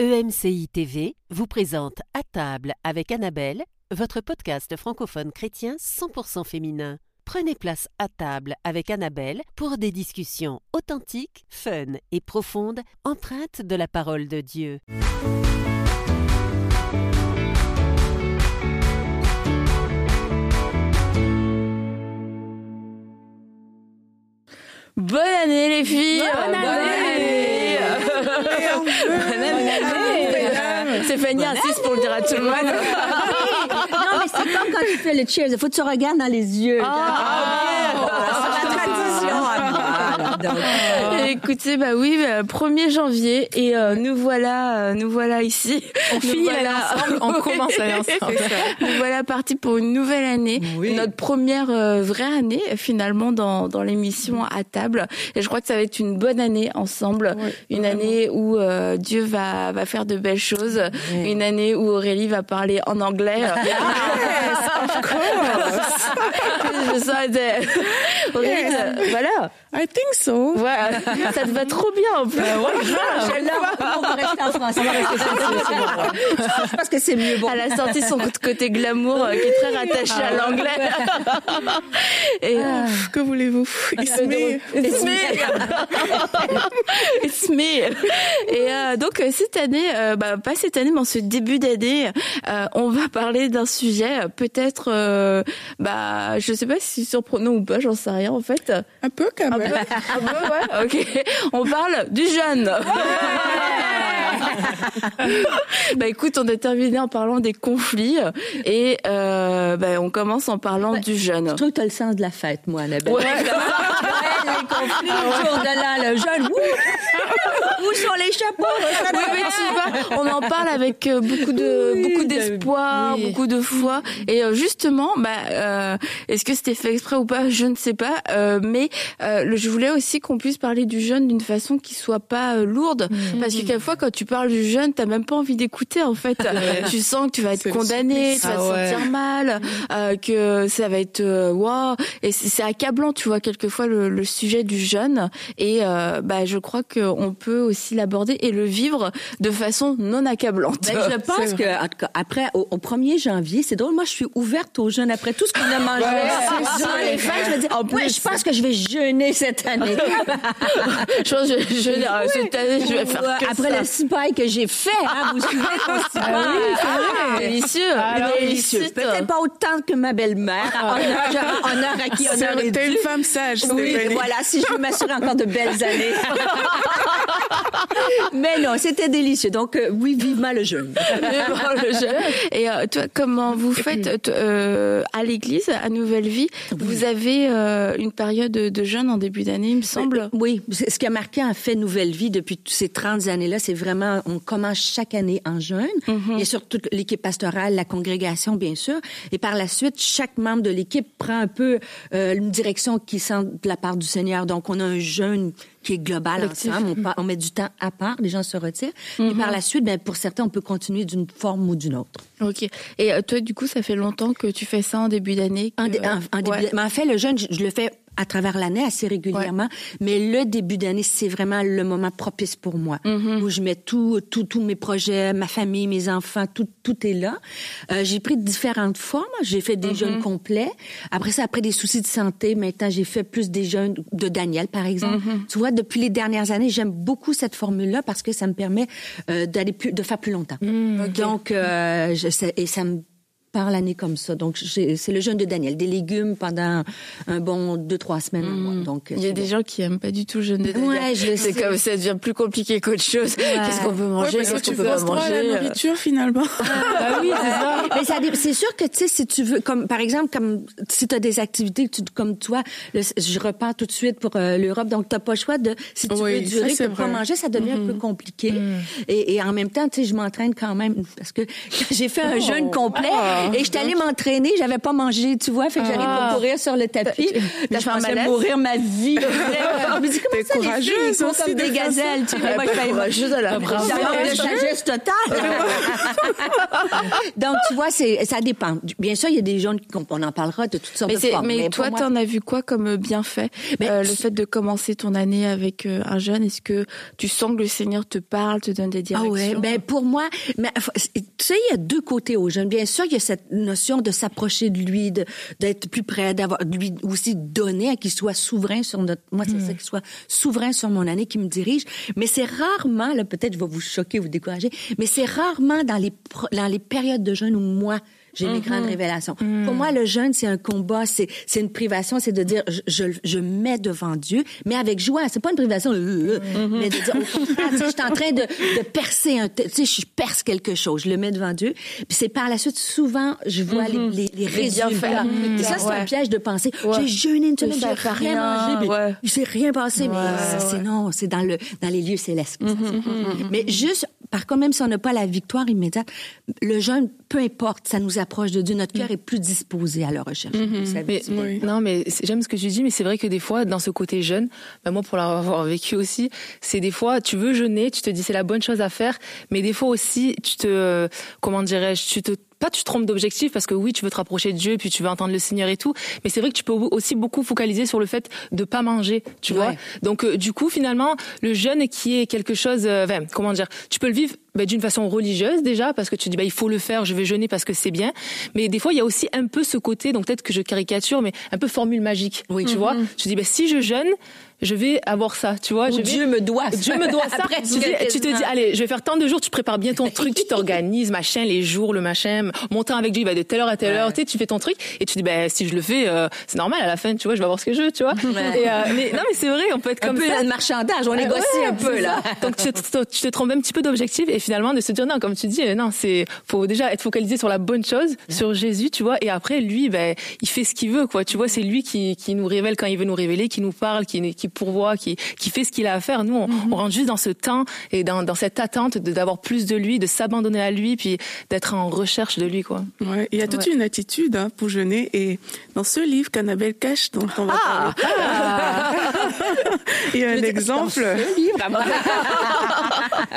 EMCI TV vous présente À table avec Annabelle, votre podcast francophone chrétien 100% féminin. Prenez place à table avec Annabelle pour des discussions authentiques, fun et profondes, empreintes de la parole de Dieu. Bonne année les filles Bonne année. Année Stéphanie insiste pour le dire à tout le monde. Non, mais c'est comme quand tu fais le cheers. Il faut que tu regardes dans les yeux. Ah, c'est tradition. Donc. Écoutez, bah oui, euh, 1er janvier et euh, nous voilà, euh, nous voilà ici. On Nous finit ensemble, on commence l'année ensemble. Nous voilà partis pour une nouvelle année, Oui. notre première euh, vraie année finalement dans, dans l'émission à table. Et je crois que ça va être une bonne année ensemble, Oui, une vraiment. année où euh, Dieu va va faire de belles choses, une année où Aurélie va parler en anglais. je sens de... Aurélie, Yes. euh, voilà, I think so. voilà, ça te va trop bien en plus. Je- Là, on va rester en. On va rester. Je pense que c'est mieux. Bon. Elle a sorti son côté glamour euh, qui est très rattaché à l'anglais. Et euh, Que voulez-vous? It's me. It's me. It's me. Et euh, donc euh, cette année, euh, bah, pas cette année, mais en ce début d'année, euh, on va parler d'un sujet euh, peut-être, euh, bah, je sais pas si surprenant ou pas, j'en sais rien en fait. Un peu quand Un même. peu, un peu, ouais. Ok. On parle du jeûne. bah écoute, on a terminé en parlant des conflits et euh, bah, on commence en parlant du jeûne. Je trouve que tu as le sens de la fête, moi, Annabelle. Ouais. Ouais, les conflits autour de là, le jeune. Ouh! Où sont les chapeaux? Oui, mais tu vois, on en parle avec euh, beaucoup de Oui, beaucoup de- d'espoir, oui. beaucoup de foi. Et euh, justement, bah, euh, est-ce que c'était fait exprès ou pas? Je ne sais pas. Euh, mais euh, le- je voulais aussi qu'on puisse parler du jeûne d'une façon qui soit pas euh, lourde, parce que quelquefois quand tu parles du jeûne, t'as même pas envie d'écouter. En fait, tu sens que tu vas être condamné, tu vas Ah te ouais. sentir mal, euh, que ça va être waouh. Et c'est accablant, tu vois, quelquefois le, le sujet du jeûne. Et euh, bah, je crois qu'on peut aussi l'aborder et le vivre de façon non accablante. Ben, je pense que en tout cas, après au, au 1er janvier, c'est drôle. Moi, je suis ouverte aux jeunes après tout ce qu'on a mangé sûr. les fêtes. Je me dis, En ouais, plus. je pense que je vais jeûner cette année. je pense que je, je, euh, cette année, je vais faire Ouais, que après ça. le cipaille que j'ai fait, hein, vous souvenez mon cipaille? Ah, délicieux, Alors, délicieux. délicieux. Peut-être pas autant que ma belle-mère. Honneur, honneur à qui honneur est T'es dû. une femme sage, Oui, voilà, si je veux m'assurer encore de belles années. Mais non, c'était délicieux. Donc, euh, oui, vivement le jeûne. Vivement le jeûne. Et euh, toi, comment vous faites euh, à l'église, à Nouvelle Vie Vous avez euh, une période de, jeûne en début d'année, il me semble. Oui, ce qui a marqué en fait Nouvelle Vie depuis ces 30 années-là, c'est vraiment, on commence chaque année en jeûne, et surtout l'équipe pastorale, la congrégation, bien sûr. Et par la suite, chaque membre de l'équipe prend un peu euh, une direction qui sent de la part du Seigneur. Donc, on a un jeûne qui est global ensemble. On, pa- on met du temps à part, les gens se retirent. Et par la suite, ben, pour certains, on peut continuer d'une forme ou d'une autre. Ok. Et euh, toi, du coup, ça fait longtemps que tu fais ça en début d'année. En, que- en- en début Ouais. d'année. Mais en fait, le jeûne, je, je le fais à travers l'année assez régulièrement. Mais le début d'année, c'est vraiment le moment propice pour moi, Mm-hmm. où je mets tout, tout, tous mes projets, ma famille, mes enfants, tout, tout est là. Euh, j'ai pris différentes formes. J'ai fait des Mm-hmm. jeûnes complets. Après ça, après des soucis de santé, maintenant j'ai fait plus des jeûnes de Daniel, par exemple. Mm-hmm. Tu vois, depuis les dernières années, j'aime beaucoup cette formule-là parce que ça me permet euh, d'aller plus, de faire plus longtemps. Mm, Donc, euh, je, sais- et ça me par l'année comme ça. Donc, j'ai- c'est le jeûne de Daniel. Des légumes pendant un bon deux, trois semaines. mois. Donc, Mm. Il y a des bon. gens qui aiment pas du tout le jeûne de Daniel. Ouais, je le C'est comme ça devient plus compliqué qu'autre chose. Qu'est-ce qu'on peut Ouais, manger que Qu'est-ce tu qu'on peut pas trop à la manger nourriture, finalement. Bah oui, c'est ça. Mais c'est sûr que tu sais si tu veux comme par exemple comme si tu as des activités que tu- comme toi le- je repars tout de suite pour euh, l'Europe donc tu pas le choix de si tu Oui, veux durer pas manger ça devient un peu compliqué et, et en même temps tu sais je m'entraîne quand même parce que j'ai fait un jeûne complet Et j'étais allée m'entraîner, j'avais pas mangé, tu vois, fait que j'allais Ah. courir sur le tapis. Là, je pensais mourir ma vie. On me dit, comment ça, les filles, ils courageuse aussi comme de des gazelles, tu vois. Moi, je courageuse à la de sagesse totale. Donc, tu vois, c'est, ça dépend. Bien sûr, il y a des gens, qu'on- on en parlera de toutes sortes Mais, de formes. mais toi, t'en as vu quoi comme bienfait? Ben, Euh, Le fait de commencer ton année avec euh, un jeune, est-ce que tu sens que le Seigneur te parle, te donne des Ah directions? ouais, ben pour moi, mais, tu sais, il y a deux côtés aux jeunes. Bien sûr, il y a cette notion de s'approcher de lui, d'être plus près, d'avoir de lui aussi donner à qu'il soit souverain sur notre. Moi, c'est ça qu'il soit souverain sur mon année, qui me dirige. Mais c'est rarement, là, peut-être, je vais vous choquer, vous décourager, mais c'est rarement dans les dans les périodes de jeûne où moi j'ai mes grandes révélations. Pour moi, le jeûne, c'est un combat, c'est c'est une privation, c'est de dire je, je, je mets devant Dieu, mais avec joie. C'est pas une privation, euh, euh, mais de dire au contraire, je suis en train de, de percer un, tu sais, je perce quelque chose, je le mets devant Dieu. Puis c'est par la suite, souvent, je vois les, les, les résultats. Et ça, c'est un piège de penser. Ouais. J'ai jeûné une semaine, j'ai rien mangé, mais ouais. s'est rien passé. mais c'est non, c'est dans le dans les lieux célestes. que ça se fait. Mais juste, par contre, même si on n'a pas la victoire immédiate, le jeûne, peu importe, ça nous approche de Dieu. Notre cœur est plus disposé à le rechercher. Vous savez. Mais, Oui. Non, mais j'aime ce que tu dis, mais c'est vrai que des fois, dans ce côté jeune, bah moi pour l'avoir vécu aussi, c'est des fois, tu veux jeûner, tu te dis c'est la bonne chose à faire, mais des fois aussi, tu te, euh, comment dirais-je, tu te pas tu te trompes d'objectif parce que oui tu veux te rapprocher de Dieu puis tu veux entendre le Seigneur et tout mais c'est vrai que tu peux aussi beaucoup focaliser sur le fait de pas manger tu vois Ouais. donc euh, du coup finalement le jeûne qui est quelque chose euh, comment dire tu peux le vivre bah, d'une façon religieuse déjà parce que tu dis bah il faut le faire je vais jeûner parce que c'est bien mais des fois il y a aussi un peu ce côté donc peut-être que je caricature mais un peu formule magique oui tu vois? Tu dis bah si je jeûne je vais avoir ça tu vois? Ou je vais Dieu me doit. Dieu me doit ça. Après, tu, dis- tu te dis, allez, je vais faire tant de jours, tu prépares bien ton truc, tu t'organises, machin, les jours, le machin, mon temps avec Dieu, il va de telle heure à telle heure, tu sais, tu fais ton truc, et tu dis, ben, si je le fais, euh, c'est normal, à la fin, tu vois, je vais avoir ce que je veux, tu vois? Et, euh, mais, non, mais c'est vrai, on peut être un comme peu ça. le marchandage, on négocie ouais, un peu là. Donc tu te, tu te trompes un petit peu d'objectif et finalement de se dire non, comme tu dis, euh, non, c'est faut déjà être focalisé sur la bonne chose, sur Jésus, tu vois. Et après lui, ben il fait ce qu'il veut, quoi. Tu vois, c'est lui qui, qui nous révèle quand il veut nous révéler, qui nous parle, qui, qui pourvoit, qui, qui fait ce qu'il a à faire. Nous, on, on rentre juste dans ce temps et dans, dans cette attente d'avoir plus de lui, de s'abandonner à lui, puis d'être en recherche de lui, quoi. Ouais, il y a toute une attitude hein, pour jeûner. Et dans ce livre qu'Annabelle cache, dont on va Ah! parler, il y a un exemple.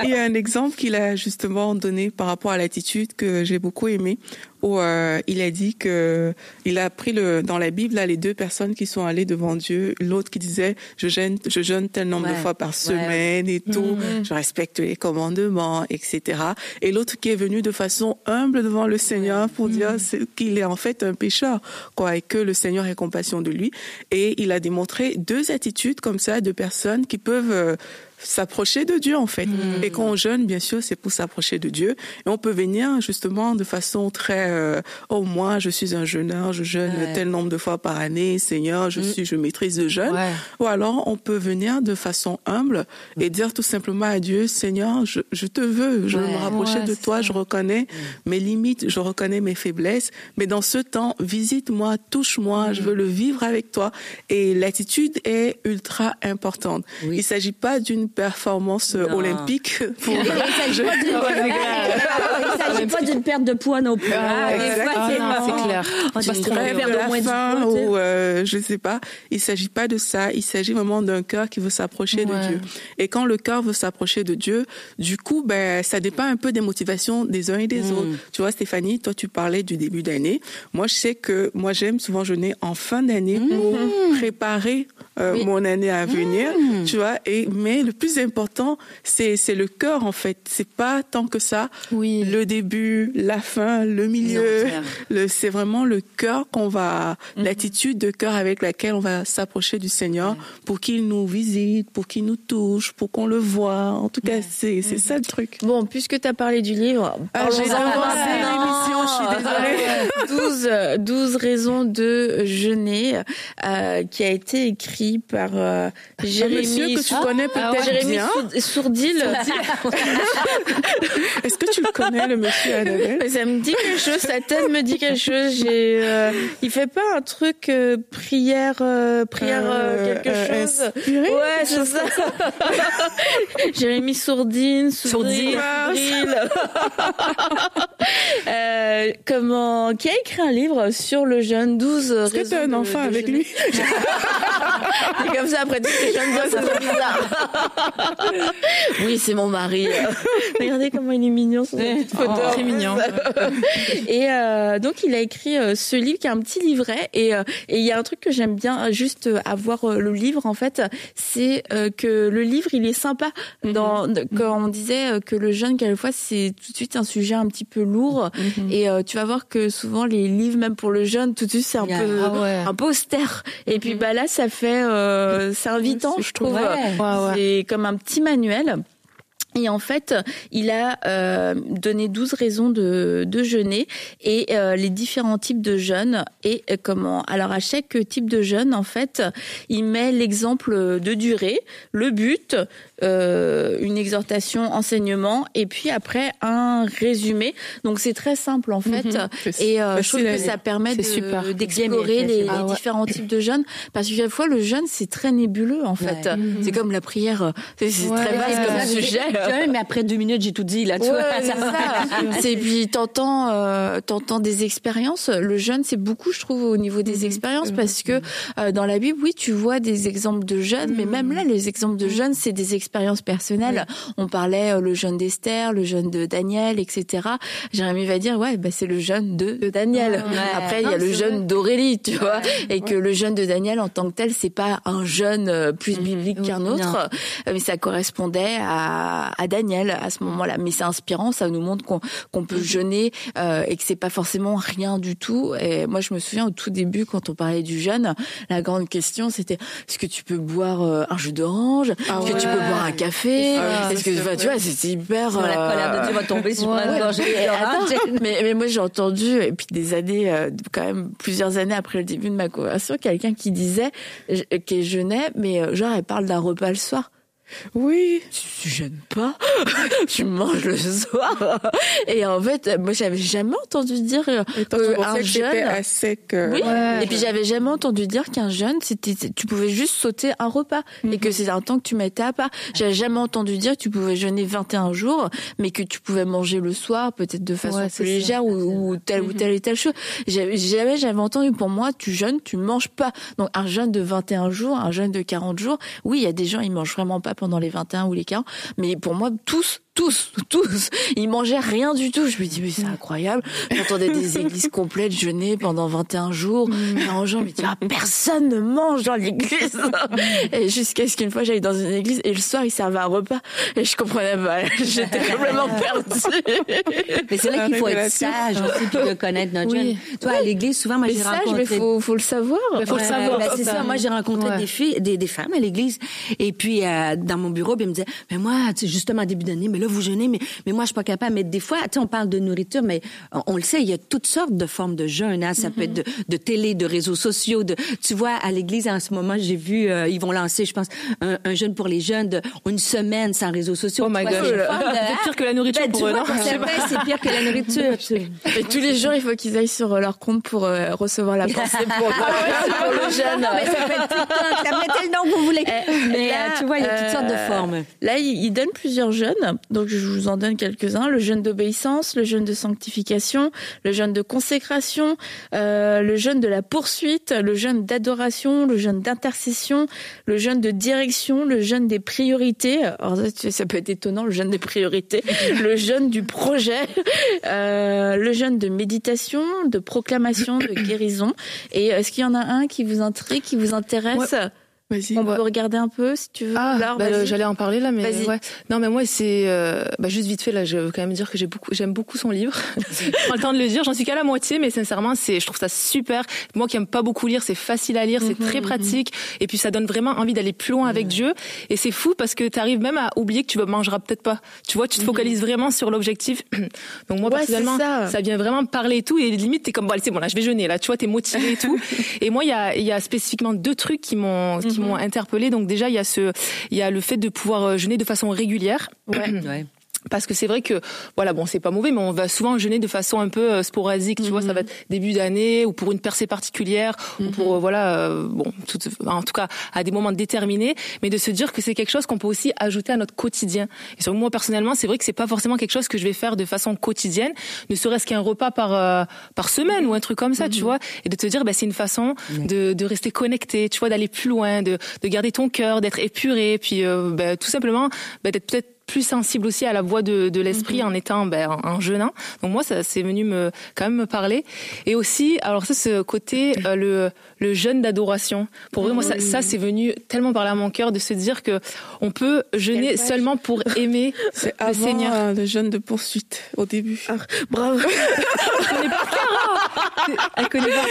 Il y a un exemple qu'il a justement donné par rapport à l'attitude que j'ai beaucoup aimé, où euh, il a dit que il a pris le dans la Bible là les deux personnes qui sont allées devant Dieu, l'autre qui disait je jeûne je jeûne tel nombre de Ouais. fois par semaine et tout, je respecte les commandements, etc. Et l'autre qui est venu de façon humble devant le Seigneur pour dire c'est- qu'il est en fait un pécheur, quoi, et que le Seigneur ait compassion de lui. Et il a démontré deux attitudes comme ça de personnes qui peuvent euh, s'approcher de Dieu en fait. Et quand on jeûne, bien sûr, c'est pour s'approcher de Dieu. Et on peut venir justement de façon très euh, oh moi je suis un jeûneur, je jeûne Ouais. tel nombre de fois par année, Seigneur, je suis je maîtrise le jeûne. Ouais. Ou alors on peut venir de façon humble et dire tout simplement à Dieu, Seigneur, je, je te veux, je veux Ouais. me rapprocher de toi, je reconnais mes limites, je reconnais mes faiblesses, mais dans ce temps, visite-moi, touche-moi, je veux le vivre avec toi. Et l'attitude est ultra importante. Oui. Il s'agit pas d'une performance euh, Non. olympique pour Il ne s'agit pas d'une- perte de poids non plus. Ah, Ah, c'est clair. On de la moins tu sais. ou euh, je sais pas. Il s'agit pas de ça. Il s'agit vraiment d'un cœur qui veut s'approcher Ouais. de Dieu. Et quand le cœur veut s'approcher de Dieu, du coup, ben ça dépend un peu des motivations des uns et des autres. Tu vois, Stéphanie, toi tu parlais du début d'année. Moi, je sais que moi j'aime souvent jeûner en fin d'année pour préparer euh, mon année à venir. Tu vois. Et mais le plus important, c'est c'est le cœur en fait. C'est pas tant que ça. Oui. Le début, la fin, le milieu. C'est vraiment le cœur qu'on va, l'attitude de cœur avec laquelle on va s'approcher du Seigneur pour qu'il nous visite, pour qu'il nous touche, pour qu'on le voit. En tout cas, c'est, c'est ça le truc. Bon, puisque tu as parlé du livre, Ah, j'ai devancé l'émission, je suis désolée. 12, euh, 12 raisons de jeûner, euh, qui a été écrit par euh, Jérémy. monsieur que tu connais peut-être Jérémy bien. Sour- Sourdil. Est-ce que tu le connais, le monsieur Annabelle? Ça me dit quelque chose, sa tête me dit quelque chose. J'ai, euh, il fait pas un truc euh, prière, euh, prière euh, quelque chose? inspiré? Ouais, c'est ça. Jérémy Sourdine, Sourdine. Comment, qui a écrit un livre sur le jeûne 12 Est-ce que raisons tu as un enfant avec lui? Et comme ça, après tout ce que je viens de dire, ça fait bizarre. oui, c'est mon mari. Regardez comment il est mignon, son petite photo. Oh, très mignon. Et euh, donc, il a écrit euh, ce livre qui est un petit livret. Et euh, et il y a un truc que j'aime bien, juste avoir le livre, en fait, c'est que le livre, il est sympa. Dans, de- Quand on disait que le jeûne, quelquefois, c'est tout de suite un sujet un petit peu lourd. Et euh, tu vas voir que souvent, les livres, même pour le jeûne, tout de suite, c'est un Yeah. peu Ah ouais. un peu austère. Et puis bah là, ça fait, euh, c'est invitant, je trouve. Ouais. Ouais, ouais. C'est comme un petit manuel. Et en fait, il a euh, donné 12 raisons de, de jeûner et euh, les différents types de jeûne et euh, comment. Alors à chaque type de jeûne, en fait, il met l'exemple de durée, le but, euh, une exhortation, enseignement et puis après un résumé. Donc c'est très simple en fait. C'est Et euh, je trouve que ça permet de- d'explorer les, Ah ouais. différents types de jeûne parce que quelquefois le jeûne c'est très nébuleux en fait. Ouais. C'est comme la prière, c'est Ouais. très vaste comme Ouais, sujet. Mais après deux minutes, j'ai tout dit, là, tu Ouais, vois. c'est ça. C'est puis t'entends, euh, t'entends des expériences. Le jeûne, c'est beaucoup, je trouve, au niveau des expériences, parce que euh, dans la Bible, oui, tu vois des exemples de jeûne, mais même là, les exemples de jeûne, c'est des expériences personnelles. On parlait euh, le jeûne d'Esther, le jeûne de Daniel, etc. Jérémy va dire, ouais, bah, c'est le jeûne de, de Daniel. Après, il y a le jeûne d'Aurélie, tu vois, et que le jeûne de Daniel en tant que tel, c'est pas un jeûne euh, plus biblique qu'un autre, euh, mais ça correspondait à, à Daniel à ce moment-là. Mais c'est inspirant, ça nous montre qu'on peut jeûner euh, et que c'est pas forcément rien du tout. Et moi, je me souviens au tout début quand on parlait du jeûne, la grande question c'était est-ce que tu peux boire un jus d'orange? Est-ce que tu peux boire un café Ah Est-ce que c'est enfin, tu vois, c'est hyper la colère de Dieu va tomber sur Ouais. attends, mais, mais moi j'ai entendu, et puis des années, euh, quand même plusieurs années après le début de ma conversion, quelqu'un qui disait je- qu'elle jeûnait, mais euh, genre elle parle d'un repas le soir. Oui. Tu, tu jeûnes pas, tu manges le soir. Et en fait, moi j'avais jamais entendu dire euh, euh, un jeûne. à sec. euh, Oui. Ouais. Et puis j'avais jamais entendu dire qu'un jeûne, c'était, tu pouvais juste sauter un repas et que c'est un temps que tu mettais à part. J'avais jamais entendu dire que tu pouvais jeûner 21 jours, mais que tu pouvais manger le soir, peut-être de façon Ouais, plus légère ou, ou telle ou telle et telle chose. J'avais, jamais j'avais entendu pour moi, tu jeûnes, tu manges pas. Donc un jeûne de 21 jours, un jeûne de 40 jours. Oui, il y a des gens, ils mangent vraiment pas pendant les 21 ou les 40, mais pour moi, tous, tous, tous, ils mangeaient rien du tout. Je me dis, mais c'est incroyable. J'entendais des églises complètes jeûner pendant 21 jours. Et en gens me dis, ah, personne ne mange dans l'église. Et jusqu'à ce qu'une fois, j'aille dans une église et le soir, ils servaient un repas. Et je comprenais pas. J'étais complètement perdue. Mais c'est là qu'il faut être sage aussi puis de connaître notre Oui. jeune. Toi, à l'église, souvent, moi, j'ai rencontré... mais faut, faut le savoir. Mais faut le savoir. ben, c'est ça. Moi, j'ai rencontré Ouais. des filles, des, des femmes à l'église. Et puis, euh, dans mon bureau, puis elles me disaient, mais moi, tu sais, justement, début d'année, mais là, vous jeûnez, mais, mais moi, je suis pas capable. Mais des fois, tu sais, on parle de nourriture, mais on, on le sait, il y a toutes sortes de formes de jeûne, hein. Ça peut être de, de télé, de réseaux sociaux, de, tu vois, à l'église, en ce moment, j'ai vu, euh, ils vont lancer, je pense, un, un jeûne pour les jeunes de une semaine sans réseaux sociaux. Oh my God. c'est pire que la nourriture Ben, pour eux, c'est pire que la nourriture. Et tous les jours, il faut qu'ils aillent sur leur compte pour euh, recevoir la pensée pour, pour le jeûne. Mais ça peut être TikTok, ça mettez le nom que vous voulez. Mais là, euh, tu vois, il y a toutes sortes de euh, formes. Là, il il donne plusieurs jeûnes, donc je vous en donne quelques-uns. Le jeûne d'obéissance, le jeûne de sanctification, le jeûne de consécration, euh, le jeûne de la poursuite, le jeûne d'adoration, le jeûne d'intercession, le jeûne de direction, le jeûne des priorités. Alors ça, peut être étonnant, le jeûne des priorités, le jeûne du projet, euh, le jeûne de méditation, de proclamation, de guérison. Et est-ce qu'il y en a un qui vous intrigue, qui vous intéresse? Vas-y. On peut regarder un peu si tu veux. Ah, bah, j'allais en parler là, mais ouais. Non, mais moi c'est euh, bah, juste vite fait là. Je veux quand même dire que j'ai beaucoup, j'aime beaucoup son livre. prends le temps de le dire. J'en suis qu'à la moitié, mais sincèrement, c'est, je trouve ça super. Moi qui aime pas beaucoup lire, c'est facile à lire, c'est très pratique, et puis ça donne vraiment envie d'aller plus loin avec Dieu. Et c'est fou parce que tu arrives même à oublier que tu mangeras peut-être pas. Tu vois, tu te focalises vraiment sur l'objectif. Donc moi Ouais, personnellement, ça. vient vraiment me parler et tout. Et limite, t'es comme bon, c'est bon là, je vais jeûner là. Tu vois, t'es motivé et tout. Et moi, il y a, y a spécifiquement deux trucs qui m'ont, m'ont interpellée. Donc déjà, il y a ce, il y a le fait de pouvoir jeûner de façon régulière. Ouais. ouais parce que c'est vrai que voilà bon c'est pas mauvais mais on va souvent jeûner de façon un peu euh, sporadique tu vois. Ça va être début d'année ou pour une percée particulière ou pour mhm. euh, voilà euh, bon tout, en tout cas à des moments déterminés. Mais de se dire que c'est quelque chose qu'on peut aussi ajouter à notre quotidien. Et sur moi personnellement c'est vrai que c'est pas forcément quelque chose que je vais faire de façon quotidienne ne serait-ce qu'un repas par par semaine ou un truc comme ça tu mhm. vois. Et de te dire bah c'est une façon de, de rester connecté tu vois d'aller plus loin de de garder ton cœur d'être épuré puis bah, tout simplement bah, d'être peut-être plus sensible aussi à la voix de, de l'esprit mhm. en étant ben, un jeune. Donc moi, ça c'est venu me quand même me parler. Et aussi, alors ça, ce côté euh, le le jeûne d'adoration. Pour vrai, moi, ça, ça c'est venu tellement parler à mon cœur de se dire que on peut jeûner seulement pour aimer le Seigneur. Euh, le jeûne de poursuite au début. Ah, bravo. Elle connaît pas.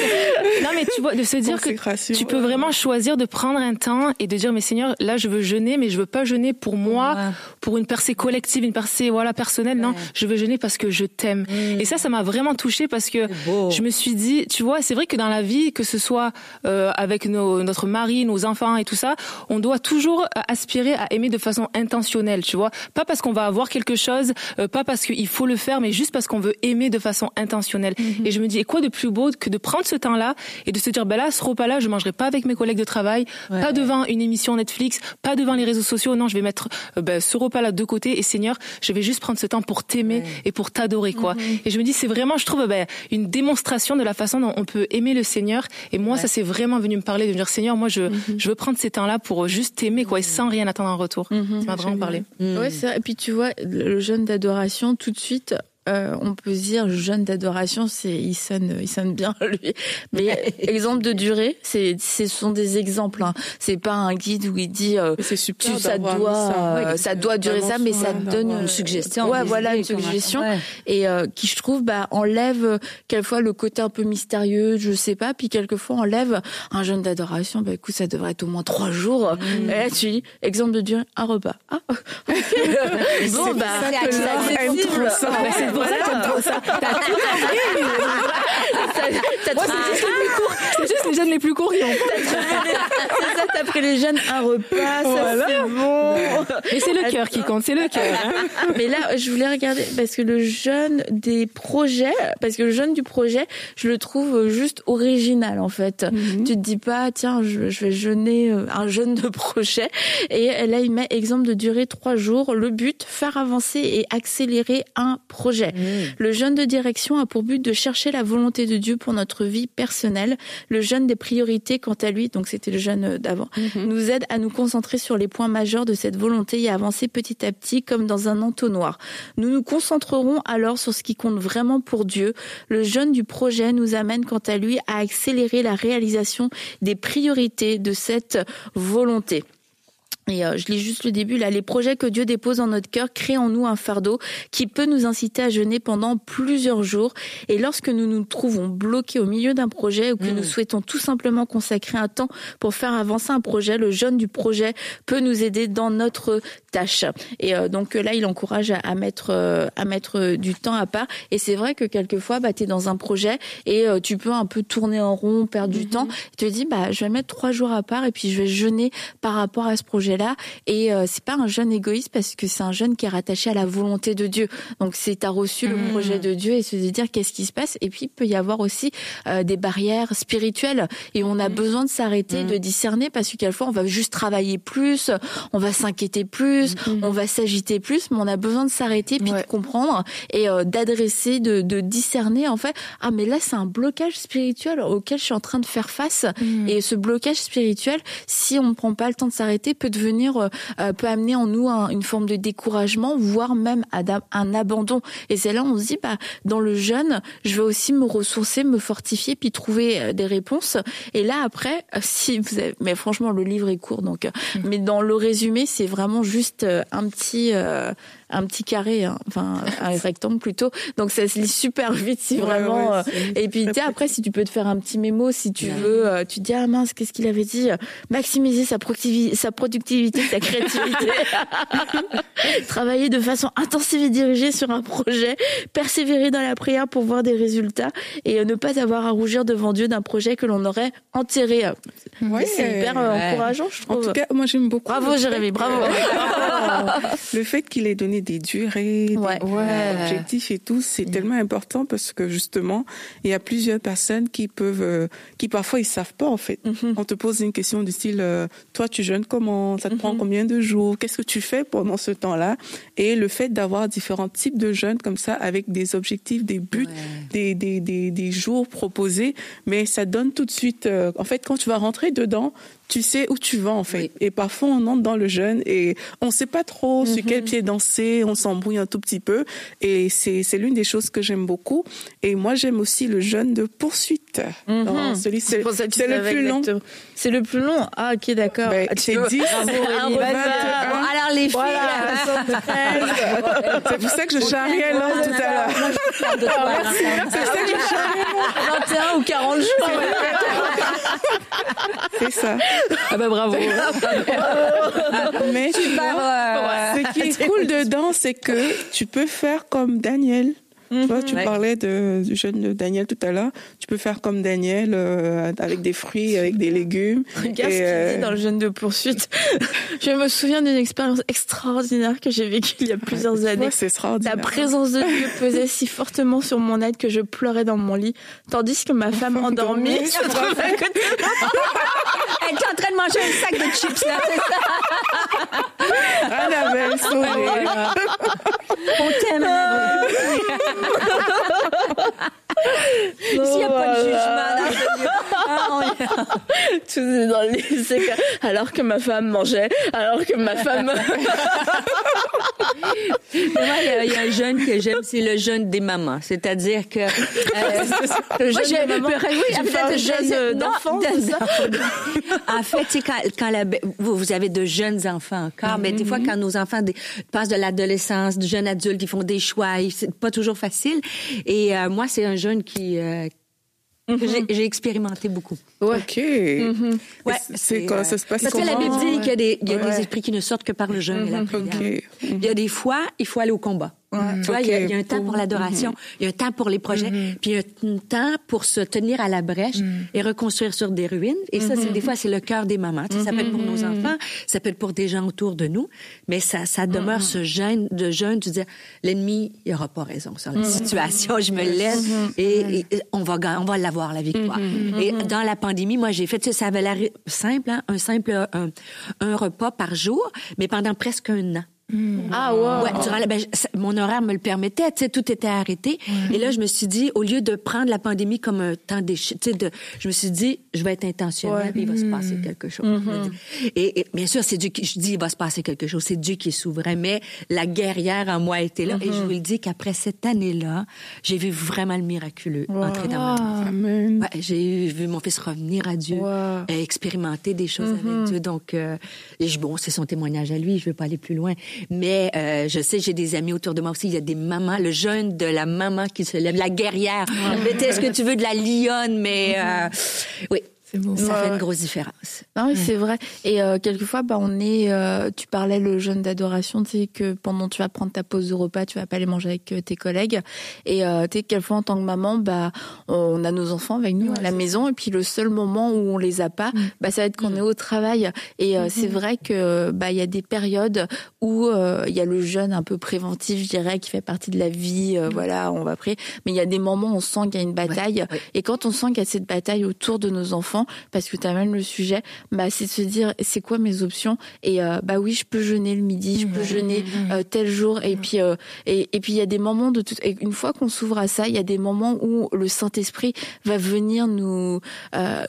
Non, mais tu vois, de se dire que tu peux vraiment choisir de prendre un temps et de dire, mais Seigneur, là, je veux jeûner, mais je veux pas jeûner pour moi, pour une percée collective, une percée, voilà, personnelle. Non, je veux jeûner parce que je t'aime. Mm. Et ça, ça m'a vraiment touchée parce que je me suis dit, tu vois, c'est vrai que dans la vie, que ce soit euh, avec nos, notre mari, nos enfants et tout ça, on doit toujours aspirer à aimer de façon intentionnelle, tu vois. Pas parce qu'on va avoir quelque chose, euh, pas parce qu'il faut le faire, mais juste parce qu'on veut aimer de façon intentionnelle. Mm-hmm. Et je me dis, et quoi de plus beau que de prendre ce temps-là et de se dire, ben là, ce repas-là, je mangerai pas avec mes collègues de travail, pas devant une émission Netflix, pas devant les réseaux sociaux. Non, je vais mettre euh, ben, ce repas-là de côté et Seigneur, je vais juste prendre ce temps pour t'aimer et pour t'adorer, quoi. Mm-hmm. Et je me dis, c'est vraiment, je trouve, ben, une démonstration de la façon dont on peut aimer le Seigneur. Et moi, ça c'est vraiment venu me parler de me dire, Seigneur, moi, je, mm-hmm. je veux prendre ces temps-là pour juste t'aimer, quoi, et sans rien attendre en retour. Ça m'a vraiment parlé. Ouais, ça. Et puis tu vois, le jeûne d'adoration, tout de suite, euh, on peut dire jeune d'adoration, c'est il sonne, il sonne bien lui. Mais exemple de durée, c'est ce sont des exemples. Hein. C'est pas un guide où il dit euh, super ça doit, euh, ça, doit durer ça, mais ça donne une suggestion. Ouais, voilà une suggestion et euh, qui je trouve bah enlève quelquefois le côté un peu mystérieux, je sais pas, puis quelquefois enlève un jeune d'adoration. Bah écoute, ça devrait être au moins trois jours. Mmh. Et là tu dis exemple de durée, un repas. Ah, bon bah c'est pour ça t'aimes ça. Moi, c'est juste les plus courts. C'est juste les jeunes les plus courts qui ont. C'est ça, t'as pris les jeunes un repas, ça c'est bon. Mais c'est le cœur qui compte, c'est le cœur. Hein. Mais là, je voulais regarder parce que le jeune des projets, parce que le jeune du projet, je le trouve juste original en fait. Mhm. Tu te dis pas, tiens, je, je vais jeûner euh, un jeune de projet. Et là, il met exemple de durée trois jours. Le but, faire avancer et accélérer un projet. Mhm. Le jeûne de direction a pour but de chercher la volonté de Dieu pour notre vie personnelle. Le jeûne des priorités, quant à lui, donc c'était le jeûne d'avant, mhm. nous aide à nous concentrer sur les points majeurs de cette volonté et à avancer petit à petit comme dans un entonnoir. Nous nous concentrerons alors sur ce qui compte vraiment pour Dieu. Le jeûne du projet nous amène quant à lui à accélérer la réalisation des priorités de cette volonté. Et euh, je lis juste le début là. Les projets que Dieu dépose en notre cœur créent en nous un fardeau qui peut nous inciter à jeûner pendant plusieurs jours. Et lorsque nous nous trouvons bloqués au milieu d'un projet ou que nous mm. souhaitons tout simplement consacrer un temps pour faire avancer un projet, le jeûne du projet peut nous aider dans notre tâche. Et euh, donc là, il encourage à, mettre euh, à mettre du temps à part. Et c'est vrai que quelquefois, bah, tu es dans un projet et tu peux un peu tourner en rond, perdre du mm-hmm. temps. Tu te dis, bah, je vais mettre trois jours à part et puis je vais jeûner par rapport à ce projet là Et euh, c'est pas un jeune égoïste parce que c'est un jeune qui est rattaché à la volonté de Dieu. Donc c'est à reçu le mmh. projet de Dieu et se dire qu'est-ce qui se passe? Et puis il peut y avoir aussi euh, des barrières spirituelles et on a mmh. besoin de s'arrêter, mmh. de discerner parce que quelquefois on va juste travailler plus, on va s'inquiéter plus, on va s'agiter plus, mais on a besoin de s'arrêter puis de comprendre et euh, d'adresser, de, de, discerner en fait. Ah mais là c'est un blocage spirituel auquel je suis en train de faire face et ce blocage spirituel, si on ne prend pas le temps de s'arrêter, peut devenir venir euh, euh, peut amener en nous une forme de découragement, voire même un abandon. Et c'est là où on se dit, bah, dans le jeûne, je vais aussi me ressourcer, me fortifier, puis trouver euh, des réponses. Et là, après, si vous avez, mais franchement, le livre est court, donc, mm. mais dans le résumé, c'est vraiment juste un petit, un petit carré, hein. enfin un rectangle plutôt. Donc ça se lit super vite si vraiment. Euh, et puis après, si tu peux te faire un petit mémo, si tu veux, euh, tu te dis ah mince, qu'est-ce qu'il avait dit? Maximiser sa productivité, sa productivité, sa créativité, travailler de façon intensive et dirigée sur un projet, persévérer dans la prière pour voir des résultats et ne pas avoir à rougir devant Dieu d'un projet que l'on aurait enterré. c'est hyper encourageant, je trouve. En tout cas, moi j'aime beaucoup. Bravo Jérémy, bravo. le fait qu'il ait donné des durées, des objectifs et tout, c'est tellement important parce que justement, il y a plusieurs personnes qui peuvent, euh, qui parfois ils savent pas en fait. Mhm. On te pose une question du style, euh, toi tu jeûnes comment? Ça te prend mhm. combien de jours? Qu'est-ce que tu fais pendant ce temps-là? Et le fait d'avoir différents types de jeûnes comme ça, avec des objectifs, des buts, des, des, des, des, jours proposés, mais ça donne tout de suite. Euh, en fait, quand tu vas rentrer dedans, tu sais où tu vas en fait. Et parfois on entre dans le jeûne et on sait pas trop sur quel mhm. pied danser, on s'embrouille un tout petit peu. Et c'est l'une des choses que j'aime beaucoup. Et moi j'aime aussi le jeûne de poursuite. Mhm. C'est le plus long. C'est le plus long. Ah ok d'accord. Ben, c'est 10. alors les filles. c'est pour ça que je charriais là tout à l'heure. C'est ça que je charriais 21 ou 40 jours. C'est ça. Ah bah bravo. Mais tu euh, ce qui est cool dedans, c'est que tu peux faire comme Daniel. Tu vois, tu parlais de, du jeune Daniel tout à l'heure. Tu peux faire comme Daniel euh, avec des fruits, avec des légumes. Regarde ce qu'il dit euh, dans le jeûne de poursuite. je me souviens d'une expérience extraordinaire que j'ai vécue il y a plusieurs années. c'est extraordinaire. La présence de Dieu pesait si fortement sur mon aide que je pleurais dans mon lit, tandis que ma femme endormie se trouvait à côté de moi. Elle est en train de manger un sac de chips, là, c'est ça? Annabelle, sourire. On t'aime, S'il n'y a pas de jugement. Ah, Tout est dans le Alors que ma femme mangeait, alors que ma femme... moi, il y, a un jeûne que j'aime, c'est le jeûne des mamans. C'est-à-dire que... Euh, le des mamans. Oui, en fait, jeûne d'enfants, En fait, quand, quand la, vous, vous avez de jeunes enfants encore, mais des fois, mm-hmm. quand nos enfants passent de l'adolescence, de jeunes adultes, ils font des choix, c'est pas toujours facile. Et euh, moi, c'est un jeune qui... Euh, que mm-hmm. j'ai expérimenté beaucoup. OK. Mm-hmm. Ouais, c'est quoi ça se passe Parce que la Bible dit qu'il y a des, il y a des esprits qui ne sortent que par le jeûne et la prière. Il y a des fois, il faut aller au combat. Tu vois, il, y a, un temps pour l'adoration, mhm. il y a un temps pour les projets, mhm. puis il y a un temps pour se tenir à la brèche mhm. et reconstruire sur des ruines. Et ça, c'est des fois, c'est le cœur des mamans. Tu sais, ça peut être pour nos enfants, ça peut être pour des gens autour de nous, mais ça, ça demeure ce jeûne de jeûne, de dire l'ennemi, il aura pas raison sur la situation, je me laisse et, on va on va l'avoir la victoire. Et dans la pandémie, moi, j'ai fait, tu sais, ça avait l'air simple, hein, un simple un, un repas par jour, mais pendant presque un an. Ah ouais. ben, mon horaire me le permettait, tu sais, tout était arrêté. Et là, je me suis dit, au lieu de prendre la pandémie comme un temps tu sais, de, je me suis dit, je vais être intentionnel, il va se passer mm. quelque chose. Mm-hmm. Et, bien sûr, c'est Dieu qui, je dis, il va se passer quelque chose, c'est Dieu qui est souverain. Mais la guerrière en moi était là, et je mm-hmm. vous le dis qu'après cette année-là, j'ai vu vraiment le miraculeux entrer dans ma vie. Ouais, j'ai vu mon fils revenir à Dieu, et expérimenter des choses avec mm-hmm. Dieu. Donc, euh, et bon, c'est son témoignage à lui. Je veux pas aller plus loin. Mais euh, je sais, j'ai des amis autour de moi aussi. Il y a des mamans, le jeune de la maman qui se lève, la guerrière. Est-ce que tu veux de la lionne? Mais euh, oui, ça fait une grosse différence. Non, oui, c'est vrai. Et euh, quelquefois, bah, on est. Euh, tu parlais le jeûne d'adoration, tu sais que pendant tu vas prendre ta pause de repas, tu vas pas aller manger avec euh, tes collègues. Et euh, tu sais quelquefois en tant que maman, bah, on a nos enfants avec nous à la maison, et puis le seul moment où on les a pas, mm. bah, ça va être qu'on mm. est au travail. Et euh, c'est mm-hmm. vrai que bah, il y a des périodes où il y a le jeûne un peu préventif, je dirais, qui fait partie de la vie. Mm. Voilà, on va prier. Mais il y a des moments où on sent qu'il y a une bataille. Et quand on sent qu'il y a cette bataille autour de nos enfants parce que tu as même le sujet, bah, c'est de se dire c'est quoi mes options? Et euh, bah oui, je peux jeûner le midi, je peux jeûner mmh. euh, tel jour. Et puis euh, et, et puis il y a des moments de tout et une fois qu'on s'ouvre à ça, il y a des moments où le Saint-Esprit va venir nous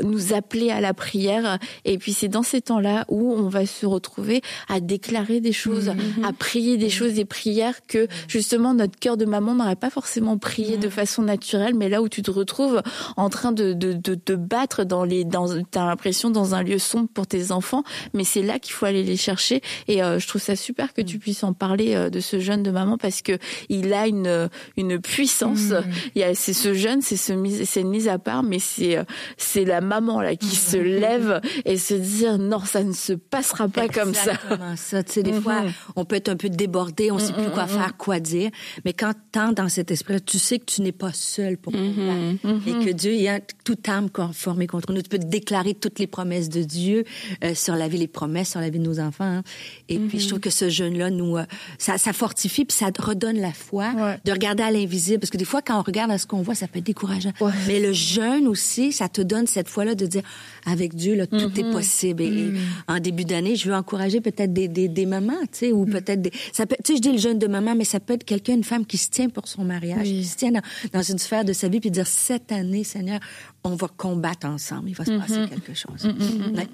nous appeler à la prière. Et puis c'est dans ces temps-là où on va se retrouver à déclarer des choses, mmh. à prier des choses, des prières que justement notre cœur de maman n'aurait pas forcément prié de façon naturelle, mais là où tu te retrouves en train de de, de, de battre dans les dans, t'as l'impression dans un lieu sombre pour tes enfants, mais c'est là qu'il faut aller les chercher. Et je trouve ça super que tu puisses en parler de ce jeune de maman parce que il a une une puissance. Mm. Il y a c'est ce jeune, c'est ce c'est une mise à part, mais c'est c'est la maman là qui se lève et se dire non, ça ne se passera pas comme ça. ça. Tu sais, des fois, mm-hmm. on peut être un peu débordé, on sait plus quoi faire, quoi dire, mais quand tu dans cet esprit-là, tu sais que tu n'es pas seul pour et que Dieu, il y a toute âme formée contre nous. Peux déclarer toutes les promesses de Dieu euh, sur la vie, les promesses sur la vie de nos enfants. Hein. Et puis, je trouve que ce jeune-là, nous, euh, ça, ça fortifie puis ça redonne la foi de regarder à l'invisible. Parce que des fois, quand on regarde à ce qu'on voit, ça peut être décourageant. Mais le jeûne aussi, ça te donne cette foi-là de dire, avec Dieu, là, tout est mm-hmm. possible. Et, mm. en début d'année, je veux encourager peut-être des, des, des mamans, tu sais, ou peut-être des... Ça peut, tu sais, je dis le jeune de maman, mais ça peut être quelqu'un, une femme qui se tient pour son mariage, qui se tient dans, dans, une sphère de sa vie, puis dire, cette année, Seigneur, on va combattre ensemble. Il va se passer mm-hmm. quelque chose. Mm-hmm.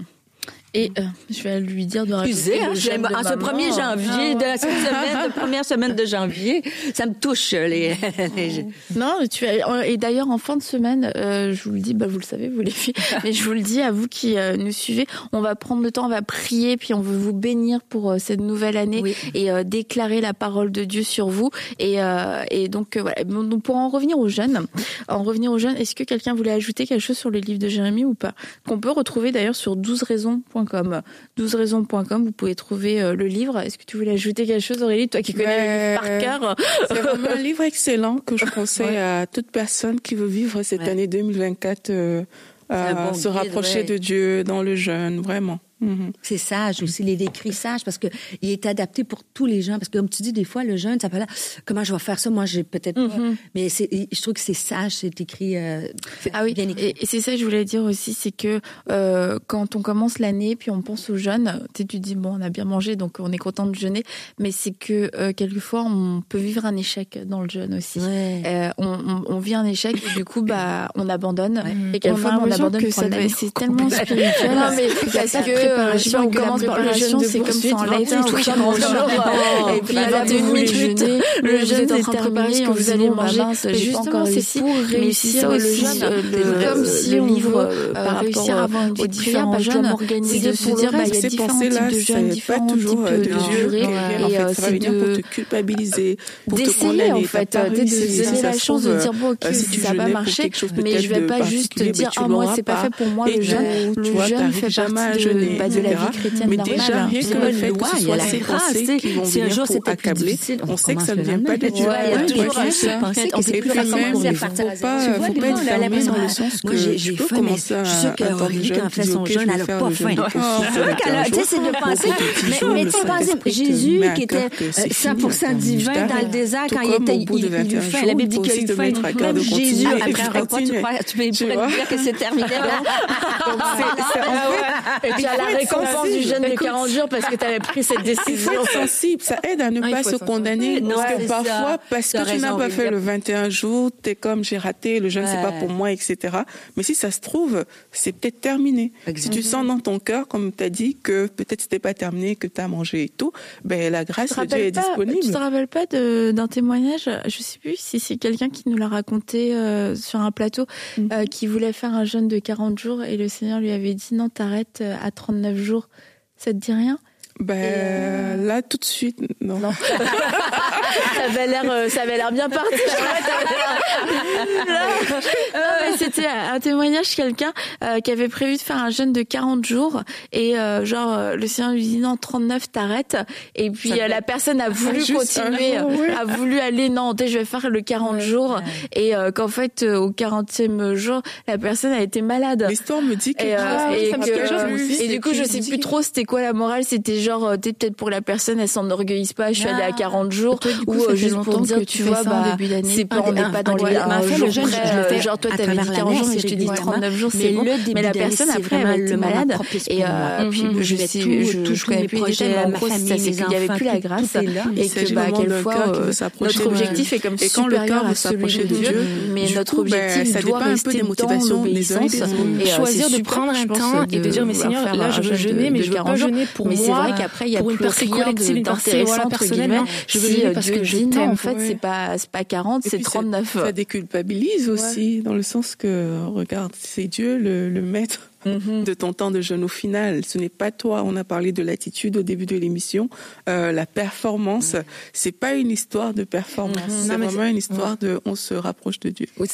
Et euh, je vais lui dire de Excusez, hein, ce 1er janvier, de cette semaine, de première semaine de janvier, ça me touche les. non, tu as, et d'ailleurs en fin de semaine, euh, je vous le dis, bah vous le savez, vous les filles, mais je vous le dis à vous qui euh, nous suivez, on va prendre le temps, on va prier, puis on veut vous bénir pour cette nouvelle année et déclarer la parole de Dieu sur vous. Et, et donc voilà. Donc pour en revenir aux jeunes, en revenir aux jeunes, est-ce que quelqu'un voulait ajouter quelque chose sur le livre de Jérémie ou pas? Qu'on peut retrouver d'ailleurs sur 12 raisons 12raisons.com. Vous pouvez trouver euh, le livre. Est-ce que tu voulais ajouter quelque chose, Aurélie, toi qui connais par cœur? C'est vraiment un livre excellent que je conseille à toute personne qui veut vivre cette année 2024, euh, à se rapprocher de Dieu dans le jeûne, vraiment. Mm-hmm. C'est sage aussi, les décrits sages, parce que il est adapté pour tous les gens. Parce que comme tu dis, des fois, le jeune, ça peut là, comment je vais faire ça? Moi, j'ai peut-être pas. Mm-hmm. Mais je trouve que c'est sage, c'est écrit, euh, ah oui. bien écrit. Et, c'est ça que je voulais dire aussi, c'est que euh, quand on commence l'année, puis on pense aux jeunes, tu te dis, bon, on a bien mangé, donc on est content de jeûner. Mais c'est que euh, quelquefois, on peut vivre un échec dans le jeûne aussi. Euh, on, on, on, vit un échec et du coup, bah, on abandonne. Et quelquefois, on, on abandonne. C'est tellement spirituel. non, mais parce que préparation, on commence par le jeûne, c'est comme ça en latin, tout Et puis, à 21 minutes, le jeûne est terminé, que vous allez manger. Justement, c'est pour réussir le jeûne. Comme si on livre par réussir à avoir une différents jeûnes, c'est de se dire, bah, il y a différents types de jeûnes, différents types de durée. Et c'est de te culpabiliser, pour te en fait, de donner la chance de dire, bon, ok, ça va marcher, mais je vais pas juste dire, ah, moi, c'est pas fait pour moi, le jeûne. Le jeûne fait partie de de la vie chrétienne Mais déjà, rien que le fait que ce soit ces pensées qui vont venir pour accabler, on sait que ça ne vient pas de Dieu. Il y a toujours un pensée qui s'est plus recommencer à partir de ça. Tu on est à la maison, moi, j'ai faim, mais je elle fait son jeûne, pas faim. Tu sais, c'est de penser, mais tu sais, penser, Jésus, qui était 100% divin dans le désert, quand il était, il eut faim. La Bible dit qu'il a eu faim. Même Jésus, après un repas, tu peux dire que c'est terminé. Et puis, à la récompense du jeûne de 40 jours parce que tu avais pris cette décision. Il faut sensible. Ça aide à ne pas se condamner. parce que parfois, parce que tu n'as pas fait le 21 jours, tu es comme j'ai raté, le jeûne c'est pas pour moi, etc. Mais si ça se trouve, c'est peut-être terminé. Si tu sens dans ton cœur, comme tu as dit, que peut-être c'était pas terminé, que tu as mangé et tout, ben la grâce de Dieu est disponible. Tu te rappelles pas d'un témoignage, je sais plus si c'est quelqu'un qui nous l'a raconté euh, sur un plateau, mm. euh, qui voulait faire un jeûne de 40 jours et le Seigneur lui avait dit non, t'arrêtes euh, à 39 jours. Ça te dit rien? Ben euh, là tout de suite non. non. ça avait l'air euh, ça avait l'air bien parti. non, mais c'était un témoignage quelqu'un euh, qui avait prévu de faire un jeûne de 40 jours et genre le Seigneur lui dit non 39 t'arrêtes. Et puis la personne a voulu continuer a voulu aller non je vais faire le 40 jours. Et qu'en fait au 40e jour la personne a été malade. L'histoire me dit que et, et, et du coup je sais plus trop c'était quoi la morale. C'était genre euh, peut-être pour la personne elle s'enorgueillisse pas je suis allée à 40 jours ou euh, juste pour dire tu vois bah c'est pas on n'est pas dans les un jour près genre toi t'avais dit 40 jours mais je te dis 39 jours c'est bon. mais la personne après elle était malade. et euh, puis je sais je connais plus les détails mais en gros c'est qu'il y avait plus la grâce et que bah quelquefois notre objectif est comme supérieur à celui de Dieu mais notre bah, objectif doit rester dans l'obéissance et choisir de prendre un temps et de dire mais Seigneur là je veux jeûner mais je veux pas jeûner pour moi après il y a pour une pensée collective, une voilà, personnelle. Je veux dire parce que je En fait, c'est pas c'est pas 40, c'est 39. Ça, ça déculpabilise aussi dans le sens que regarde, c'est Dieu le, le maître mm-hmm. de ton temps de jeûne au final. Ce n'est pas toi. On a parlé de l'attitude au début de l'émission. Euh, la performance, mm. c'est pas une histoire de performance. Mm-hmm. C'est vraiment une histoire de on se rapproche de Dieu. Ouais,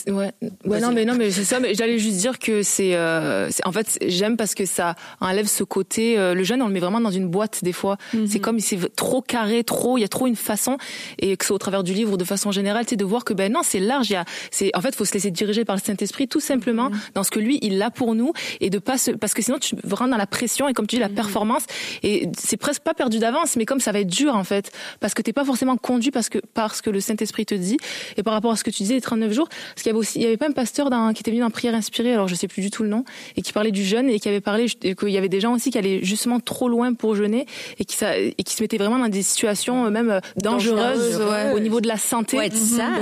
ouais, non, mais non, mais c'est ça. Mais j'allais juste dire que c'est, euh, en fait, j'aime parce que ça enlève ce côté. Euh, le jeûne, on le met vraiment dans une boîte des fois. Mm-hmm. C'est comme c'est trop carré, trop. Il y a trop une façon et que c'est au travers du livre de façon générale, c'est de voir que ben non, c'est large. Il y a, c'est en fait, faut se laisser diriger par le Saint Esprit tout simplement dans ce que lui il a pour nous et de pas se, parce que sinon tu rentres dans la pression et comme tu dis la performance et c'est presque pas perdu d'avance, mais comme ça va être dur en fait. Parce que t'es pas forcément conduit parce que parce que le Saint Esprit te dit. Et par rapport à ce que tu disais les 39 jours, parce qu'il y avait aussi il y avait pas un pasteur dans, qui était venu dans prière inspirée, alors je sais plus du tout le nom et qui parlait du jeûne et qui avait parlé qu'il y avait des gens aussi qui allaient justement trop loin pour jeûner et qui ça et qui se mettaient vraiment dans des situations euh, même euh, dangereuses au niveau de la santé. être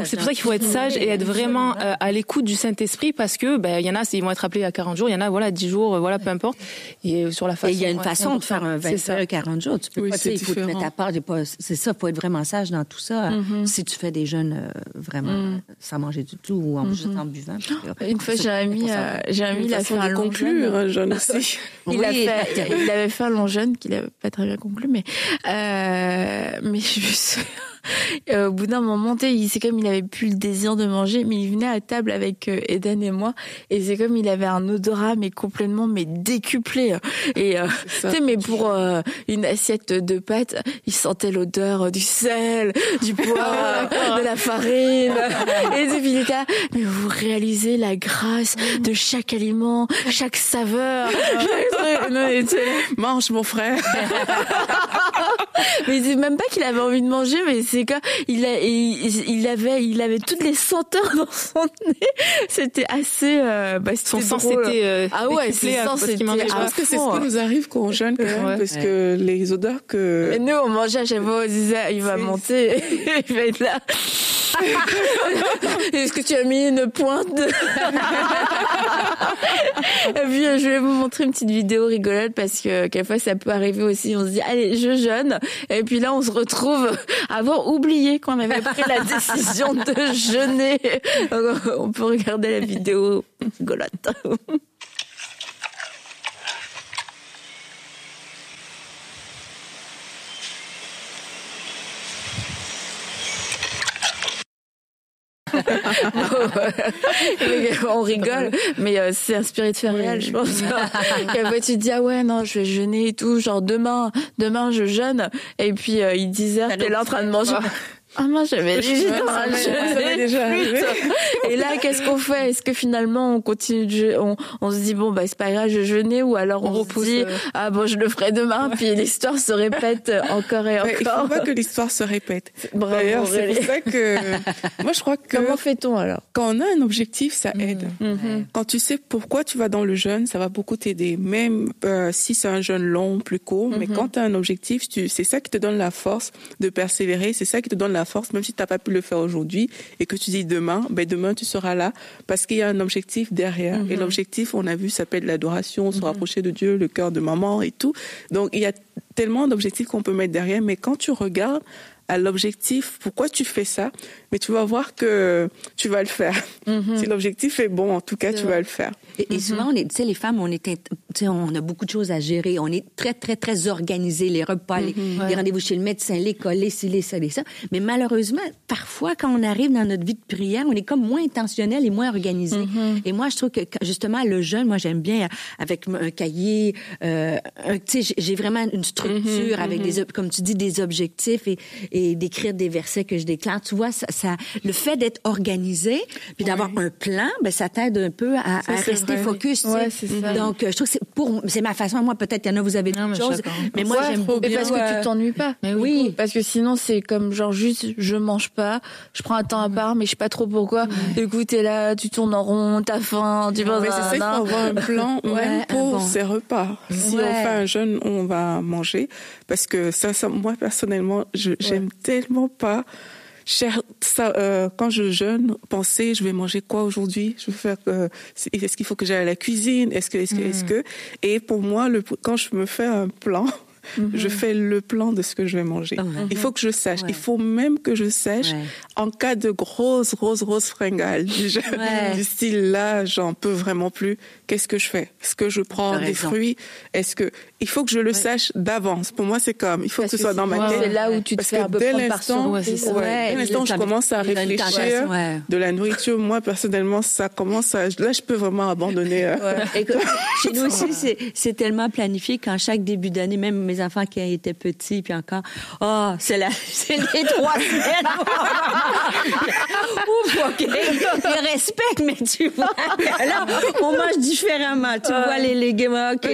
c'est pour ça qu'il faut être sage et être vraiment euh, à l'écoute du Saint-Esprit parce que ben il y en a ils vont être appelés à 40 jours, il y en a voilà 10 jours, voilà peu importe. Et sur la façon. Il y a une façon de faire un 21 40 jours. Tu peux oui, pas, il faut te mettre à part. C'est ça, faut être vraiment sage dans tout ça. Mm-hmm. Si tu fais des jeûnes vraiment mm. sans manger du tout ou en, mm-hmm. juste en buvant. Une fois, Jérémy, euh, Jérémy, il a fait un long jeûne. un jeûne aussi. il, a fait, il avait fait un long jeûne qu'il n'avait pas très bien conclu, mais euh, mais je euh, au bout d'un moment, c'est comme il avait plus le désir de manger, mais il venait à table avec euh, Eden et moi, et c'est comme il avait un odorat mais complètement mais décuplé. Et euh, tu sais, mais pour euh, une assiette de pâtes, il sentait l'odeur du sel, du poivre, de la farine. et puis il était mais vous réalisez la grâce de chaque aliment, chaque saveur. Mange mon frère. mais c'est même pas qu'il avait envie de manger, mais c'est que il, a, il, avait, il avait toutes les senteurs dans son nez. C'était assez, euh, bah, son sens était euh, ah ouais, c'était. Je pense que c'est ce qui nous arrive quand on jeûne quand même, parce que les odeurs que. Et nous, on mangeait à chaque fois, on disait, il va monter, il va être là. Est-ce que tu as mis une pointe? Et puis je vais vous montrer une petite vidéo rigolote parce que quelquefois ça peut arriver aussi. On se dit allez je jeûne et puis là on se retrouve à oublié qu'on avait pris la décision de jeûner. On peut regarder la vidéo rigolote. On rigole, mais euh, c'est inspiré de je pense. et après, tu te dis, ah ouais, non, je vais jeûner et tout, genre demain, demain, je jeûne. Et puis, euh, il disait, t'es là en train de manger. Ah moi j'avais déjà Et là qu'est-ce qu'on fait? Est-ce que finalement on continue de on, on se dit bon bah c'est pas grave je jeûner ou alors on, se dit euh. ah bon je le ferai demain puis l'histoire se répète encore et encore. il faut pas que l'histoire se répète. D'ailleurs c'est pour ça que moi je crois que comment fait-on alors? Quand on a un objectif ça mhm. aide. Mhm. Quand tu sais pourquoi tu vas dans le jeûne ça va beaucoup t'aider même euh, si c'est un jeûne long plus court mais mhm. quand tu as un objectif c'est ça qui te donne la force de persévérer c'est ça qui te donne la force, même si tu n'as pas pu le faire aujourd'hui et que tu dis demain, ben demain tu seras là parce qu'il y a un objectif derrière. Et mhm. l'objectif, on a vu, s'appelle l'adoration, se mhm. rapprocher de Dieu, le cœur de maman et tout. Donc il y a tellement d'objectifs qu'on peut mettre derrière, mais quand tu regardes à l'objectif, pourquoi tu fais ça, mais tu vas voir que tu vas le faire. Mhm. Si l'objectif est bon, en tout cas, tu vas le faire. Et, et souvent, tu sais, les femmes, on est, on a beaucoup de choses à gérer. On est très, très, très organisé. Les repas, les, mhm. rendez-vous chez le médecin, l'école, les ci, les ça, les ça. Mais malheureusement, parfois, quand on arrive dans notre vie de prière, on est comme moins intentionnel et moins organisé. Mhm. Et moi, je trouve que justement, le jeune, moi, j'aime bien avec un cahier. Euh, tu sais, j'ai vraiment une structure avec des, comme tu dis, des objectifs et, et d'écrire des versets que je déclare. Tu vois, ça, ça le fait d'être organisé puis d'avoir un plan, ben ça t'aide un peu à, à rester focus. Ouais, ça. Donc, je trouve que c'est pour, c'est ma façon. Moi, peut-être il y en a vous avez d'autres choses, mais moi j'aime beaucoup. parce que tu t'ennuies pas. Mais oui. Parce que sinon c'est comme genre juste je mange pas, je prends un temps à part, mais je sais pas trop pourquoi. Du coup, t'es là, tu tournes en rond, t'as faim, tu vas. Mais c'est ça, il faut avoir un plan même pour ces repas. Si on fait un jeûne, on va manger parce que ça, ça moi personnellement, j'aime tellement pas euh, quand je jeûne, penser, je vais manger quoi aujourd'hui? Je vais faire. Euh, est-ce qu'il faut que j'aille à la cuisine? Est-ce que, est-ce que, est-ce hmm. que? Et pour moi, le, quand je me fais un plan, mhm. je fais le plan de ce que je vais manger. Il faut que je sache. Il faut même que je sache en cas de grosse, grosse, grosse fringale du, du style là, j'en peux vraiment plus. Qu'est-ce que je fais? Est-ce que je prends des fruits? Est-ce que il faut que je le sache d'avance. Pour moi, c'est comme il faut que ce soit dans ma tête. C'est là où tu te fais un peu dès l'instant, dès l'instant, je commence à réfléchir de la nourriture. Moi, personnellement, ça commence à là, je peux vraiment abandonner. Euh. chez nous aussi, c'est tellement planifié qu'en chaque début d'année, même mes enfants qui étaient petits, puis encore, oh, c'est la, c'est les trois semaines. Ouf, ok. Je respecte, mais tu vois, là, on mange différemment. Tu vois les légumes, ok.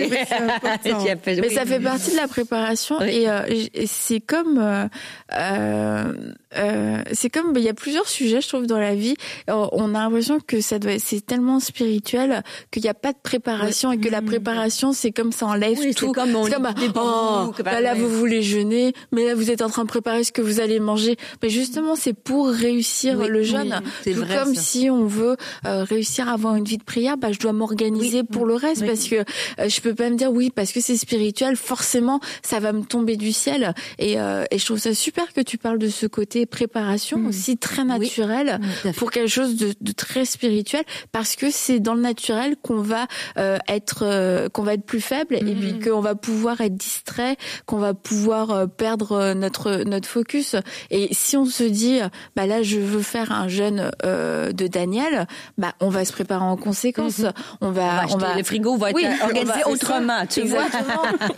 Mais ça fait partie de la préparation et, euh, c'est comme euh, euh, euh, c'est comme il y a plusieurs sujets je trouve dans la vie. On a l'impression que ça doit c'est tellement spirituel qu'il n'y a pas de préparation et que la préparation c'est comme ça enlève tout. c'est comme, comme oh, bah, là vous voulez jeûner mais là vous êtes en train de préparer ce que vous allez manger. Mais justement c'est pour réussir le jeûne. tout vrai, comme si on veut réussir à avoir une vie de prière bah je dois m'organiser pour le reste parce que je peux pas me dire oui parce que c'est spirituel, forcément, ça va me tomber du ciel. Et, euh, et je trouve ça super que tu parles de ce côté préparation mm. aussi très naturel pour quelque chose de, de, très spirituel, parce que c'est dans le naturel qu'on va euh, être euh, qu'on va être plus faible et puis mm. qu'on va pouvoir être distrait, qu'on va pouvoir euh, perdre notre notre focus. Et si on se dit, bah là, je veux faire un jeûne de Daniel, bah on va se préparer en conséquence. Mm-hmm. On va, on va, le frigo va être organisé autrement. Tu vois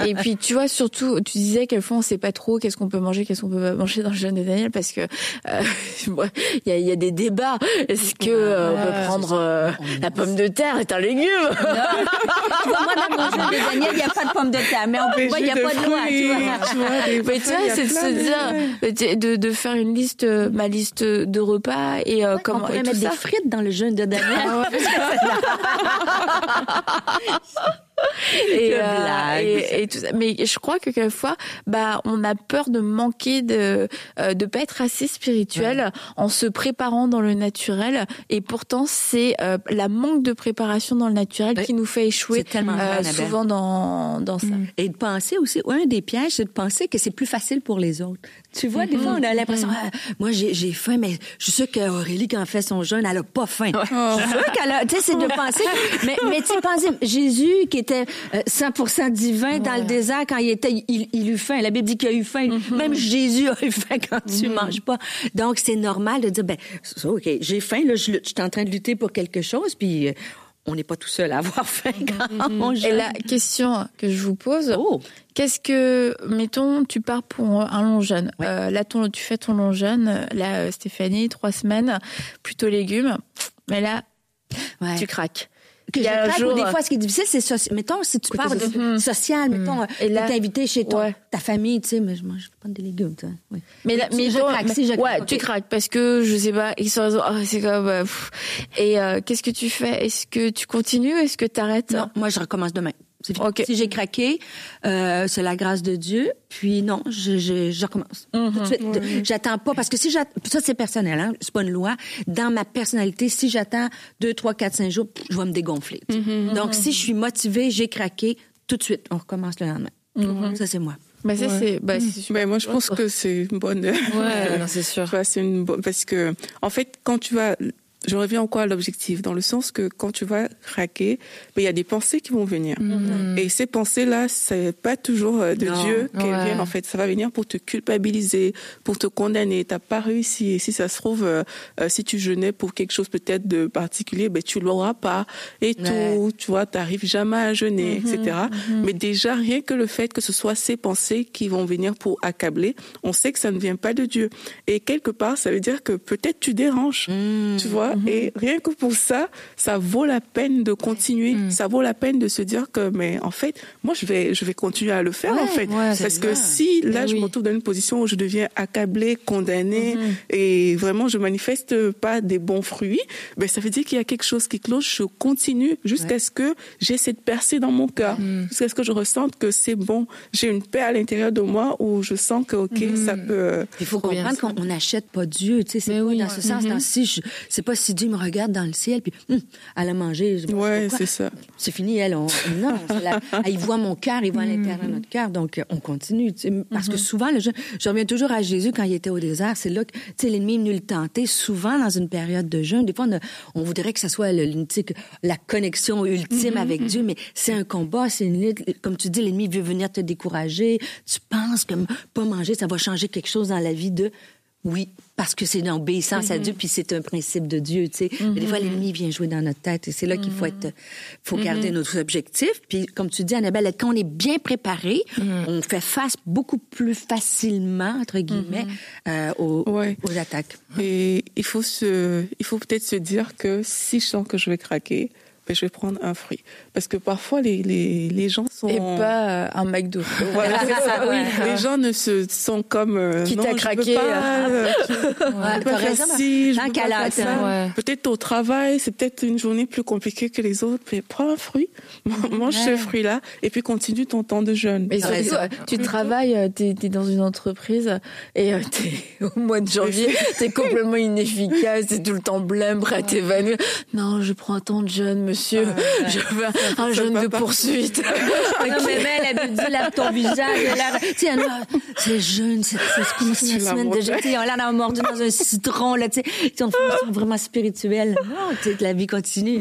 et puis tu vois surtout, tu disais quelquefois on sait pas trop qu'est-ce qu'on peut manger, qu'est-ce qu'on peut pas manger dans le jeûne de Daniel parce que euh, il y, a, y, a, des débats. Est-ce que euh, on peut prendre euh, la pomme de terre est un légume Moi dans mon jeûne de Daniel il n'y a pas de pomme de terre, mais en plus il n'y a pas de loi. Tu vois, mais tu vois c'est de se dire de, de faire une liste, ma liste de repas et comment on pourrait mettre des frites dans le jeûne de Daniel. Et, euh, et, et, tout ça. Mais je crois que quelquefois, bah, on a peur de manquer de euh, de pas être assez spirituel en se préparant dans le naturel. Et pourtant, c'est euh, la manque de préparation dans le naturel qui nous fait échouer euh, souvent dans dans ça. Mm. Et de penser aussi, un des pièges, c'est de penser que c'est plus facile pour les autres. Tu vois, des fois, on a l'impression, mm-hmm. ah, moi, j'ai faim, mais je suis sûre qu'Aurélie, quand elle fait son jeûne, elle a pas faim. Je suis sûre qu'elle a, tu sais, c'est de penser, mais, mais tu sais, penser, Jésus, qui était 100% euh, divin dans le désert quand il était, il, il eut faim. La Bible dit qu'il a eu faim. Mm-hmm. Même Jésus a eu faim quand tu mm-hmm. manges pas. Donc, c'est normal de dire, ben, OK, j'ai faim, là, je, je suis en train de lutter pour quelque chose, puis euh, on n'est pas tout seul à avoir faim quand on Et la question que je vous pose, oh. qu'est-ce que, mettons, tu pars pour un long jeûne. Euh, là, ton, tu fais ton long jeûne. Là, euh, Stéphanie, trois semaines, plutôt légumes. Mais là, tu craques que il y a jour... des fois, ce qui est difficile, c'est, mettons, si tu parles de social, mm. mettons, et là, t'es invité chez toi, ta famille, tu sais, mais je mange pas des légumes, tu. Mais là, mais je craque, si je craque. Ouais, tu craques parce que, je sais pas, ils sont, oh, c'est comme, euh, et euh, qu'est-ce que tu fais? Est-ce que tu continues? Est-ce que t'arrêtes? Non, moi, je recommence demain. Si j'ai craqué, euh, c'est la grâce de Dieu. Puis non, je, je, je recommence. Mm-hmm. J'attends pas parce que si j'attends, ça c'est personnel, hein, c'est pas une loi. Dans ma personnalité, si j'attends deux, trois, quatre, cinq jours, je vais me dégonfler. Mm-hmm. Donc si je suis motivée, j'ai craqué, tout de suite, on recommence le lendemain. Mm-hmm. Ça c'est moi. Mais ça c'est, bah, Mais moi je pense que c'est une bonne. Ouais, c'est sûr. c'est une bonne parce que en fait quand tu vas je reviens encore à l'objectif, dans le sens que quand tu vas craquer, ben, il y a des pensées qui vont venir. Mm-hmm. Et ces pensées-là, c'est pas toujours euh, de Dieu qu'elles viennent. En fait, ça va venir pour te culpabiliser, pour te condamner. T'as pas réussi. Et si ça se trouve, euh, euh, si tu jeûnais pour quelque chose peut-être de particulier, ben tu l'auras pas. Et tout, tu vois, t'arrives jamais à jeûner, etc. Mm-hmm. Mm-hmm. Mais déjà, rien que le fait que ce soit ces pensées qui vont venir pour accabler, on sait que ça ne vient pas de Dieu. Et quelque part, ça veut dire que peut-être tu déranges, tu vois. Mhm. Et rien que pour ça, ça vaut la peine de continuer. Mhm. Ça vaut la peine de se dire que, mais en fait, moi, je vais, je vais continuer à le faire, en fait. Parce que si là, je me retrouve dans une position où je deviens accablé, condamné, mhm. et vraiment, je manifeste pas des bons fruits, ben, ça veut dire qu'il y a quelque chose qui cloche. Je continue jusqu'à ce que j'ai cette percée dans mon cœur. Jusqu'à ce que je ressente que c'est bon. J'ai une paix à l'intérieur de moi où je sens que, OK, ça peut. Il faut comprendre qu'on n'achète pas Dieu, tu sais. C'est oui, dans ce sens. Si c'est pas si Dieu me regarde dans le ciel, puis hum, elle a mangé. je Ouais, c'est ça. C'est fini, elle. On... Non, la- il voit mon cœur, il voit à l'intérieur de notre cœur, donc euh, on continue. tu sais. Parce que souvent, le jeûne, je reviens toujours à Jésus quand il était au désert. C'est là que tu sais, l'ennemi est venu le tenter. Souvent, dans une période de jeûne, des fois, on, a- on voudrait que ça soit le, la connexion ultime avec Dieu, mais c'est un combat, c'est une lutte. Comme tu dis, l'ennemi veut venir te décourager. Tu penses que pas manger, ça va changer quelque chose dans la vie de. Oui, parce que c'est une obéissance à Dieu, puis c'est un principe de Dieu, tu sais. Mais des fois, l'ennemi vient jouer dans notre tête, et c'est là qu'il faut être, faut garder nos objectifs. Puis, comme tu dis, Annabelle, quand on est bien préparé, on fait face beaucoup plus facilement, entre guillemets, euh, aux, Ouais. aux attaques. Et il faut se, il faut peut-être se dire que si je sens que je vais craquer, ben, je vais prendre un fruit. Parce que parfois, les, les, les gens sont... Et pas euh, un McDo. Voilà, c'est ça, oui. Les gens ne se sont comme euh, Qui non, craqué, peux pas, euh, ça. Ouais. Peut-être au travail, c'est peut-être une journée plus compliquée que les autres, mais prends un fruit, mange ce fruit-là, et puis continue ton temps de jeûne. Mais surtout, tu travailles, euh, t'es es dans une entreprise et au mois de janvier, t'es complètement inefficace, t'es tout le temps blême, prêt à t'évanouir. Non, je prends un temps de jeûne, monsieur. je veux un va de pas. poursuite. Non, mais mais elle dit là, ton visage, elle tu sais, elle c'est jeune, c'est c'est comment c'est Tu la semaine jeûne, tu sais, on a l'air d'avoir mordu dans un citron, là, tu sais, formation vraiment spirituelle. Non, tu sais, que la vie continue.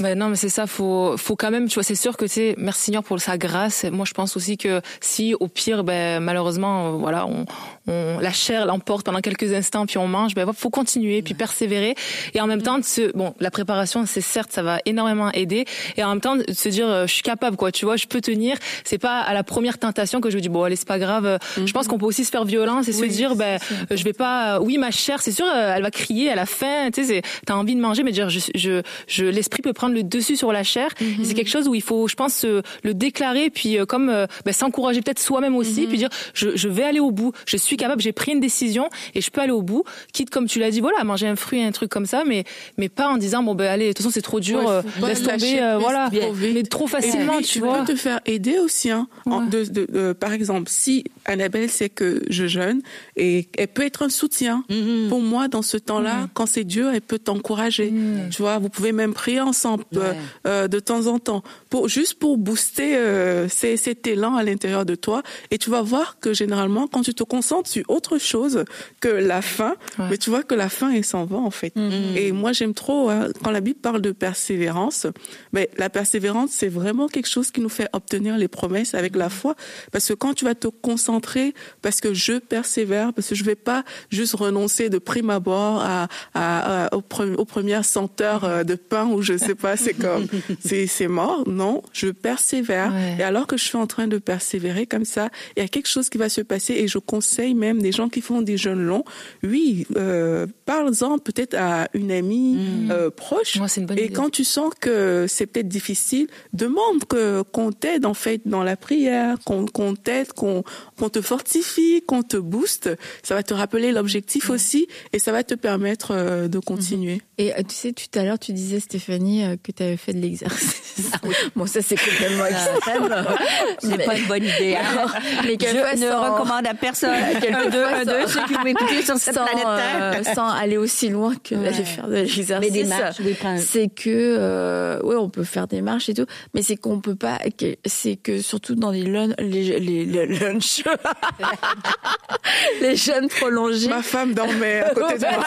Ben non, mais c'est ça. Faut, faut quand même. Tu vois, c'est sûr que c'est. Merci Seigneur pour sa grâce. Moi, je pense aussi que si, au pire, ben malheureusement, voilà, on, on la chair l'emporte pendant quelques instants, puis on mange. Ben faut continuer, puis persévérer. Et en même temps, de se, bon, la préparation, c'est certes, ça va énormément aider. Et en même temps, de se dire, euh, je suis capable, quoi. Tu vois, je peux tenir. C'est pas à la première tentation que je me dis, bon, allez, c'est pas grave. Euh, Je pense qu'on peut aussi se faire violence et se dire, ben, euh, je vais pas. Oui, ma chair, c'est sûr, elle va crier, elle a faim. Tu sais, t'as envie de manger, mais dire, je, je, je l'esprit peut prendre le dessus sur la chair. C'est quelque chose où il faut, je pense, se- le déclarer, puis comme ben, s'encourager peut-être soi-même aussi, puis dire, je, je vais aller au bout. Je suis capable, j'ai pris une décision et je peux aller au bout. Quitte, comme tu l'as dit, voilà, manger un fruit, un truc comme ça, mais mais pas en disant, bon ben allez, de toute façon c'est trop dur, Ouais, euh, laisse tomber, euh, voilà, trop mais trop facilement, puis, tu tu vois. peux te faire aider aussi. Hein, en- de, de- de- par exemple, si Annabelle sait que je jeûne, et elle peut être un soutien pour moi dans ce temps-là. Quand c'est dur, elle peut t'encourager. Tu vois, vous pouvez même prier ensemble euh, Ouais. euh, de temps en temps, pour juste pour booster euh, cet élan à l'intérieur de toi. Et tu vas voir que généralement, quand tu te concentres sur autre chose que la faim, mais tu vois que la faim, elle s'en va en fait. Et moi, j'aime trop hein, quand la Bible parle de persévérance. Ben, la persévérance, c'est vraiment quelque chose qui nous fait obtenir les promesses avec la foi. Parce que quand tu vas te concentrer, parce que je persévère, parce que je vais pas juste renoncer de prime abord à, à, à- aux, pre- aux premières senteurs euh, de pain ou je sais pas, c'est comme, c'est, c'est mort. Non, je persévère. Ouais. Et alors que je suis en train de persévérer comme ça, il y a quelque chose qui va se passer et je conseille même des gens qui font des jeûnes longs. Oui, euh, parle-en peut-être à une amie euh, proche. Ouais, une bonne et idée. quand tu sens que c'est peut-être difficile, demande que qu'on t'aide en fait dans la prière, qu'on t'aide, qu'on te fortifie, qu'on te booste. Ça va te rappeler l'objectif aussi et ça va te permettre euh, de continuer. Et euh, tu sais, tout à l'heure, tu disais, Stéphanie, euh, que tu avais fait de l'exercice. Bon, ça, c'est complètement extrême. C'est pas une bonne idée. Mais qu'elle Je ne recommande à personne. Un, deux, un, deux, ceux qui vont m'écouter sur cette sans, planète Terre. euh, sans aller aussi loin que d'aller faire de l'exercice. Mais des marches, oui, prends- C'est que, euh, ouais, on peut faire des marches et tout, mais c'est qu'on peut pas, que- c'est que surtout dans les lun- les, les, les lunchs, les jeûnes prolongés, Ma femme dormait à côté de moi.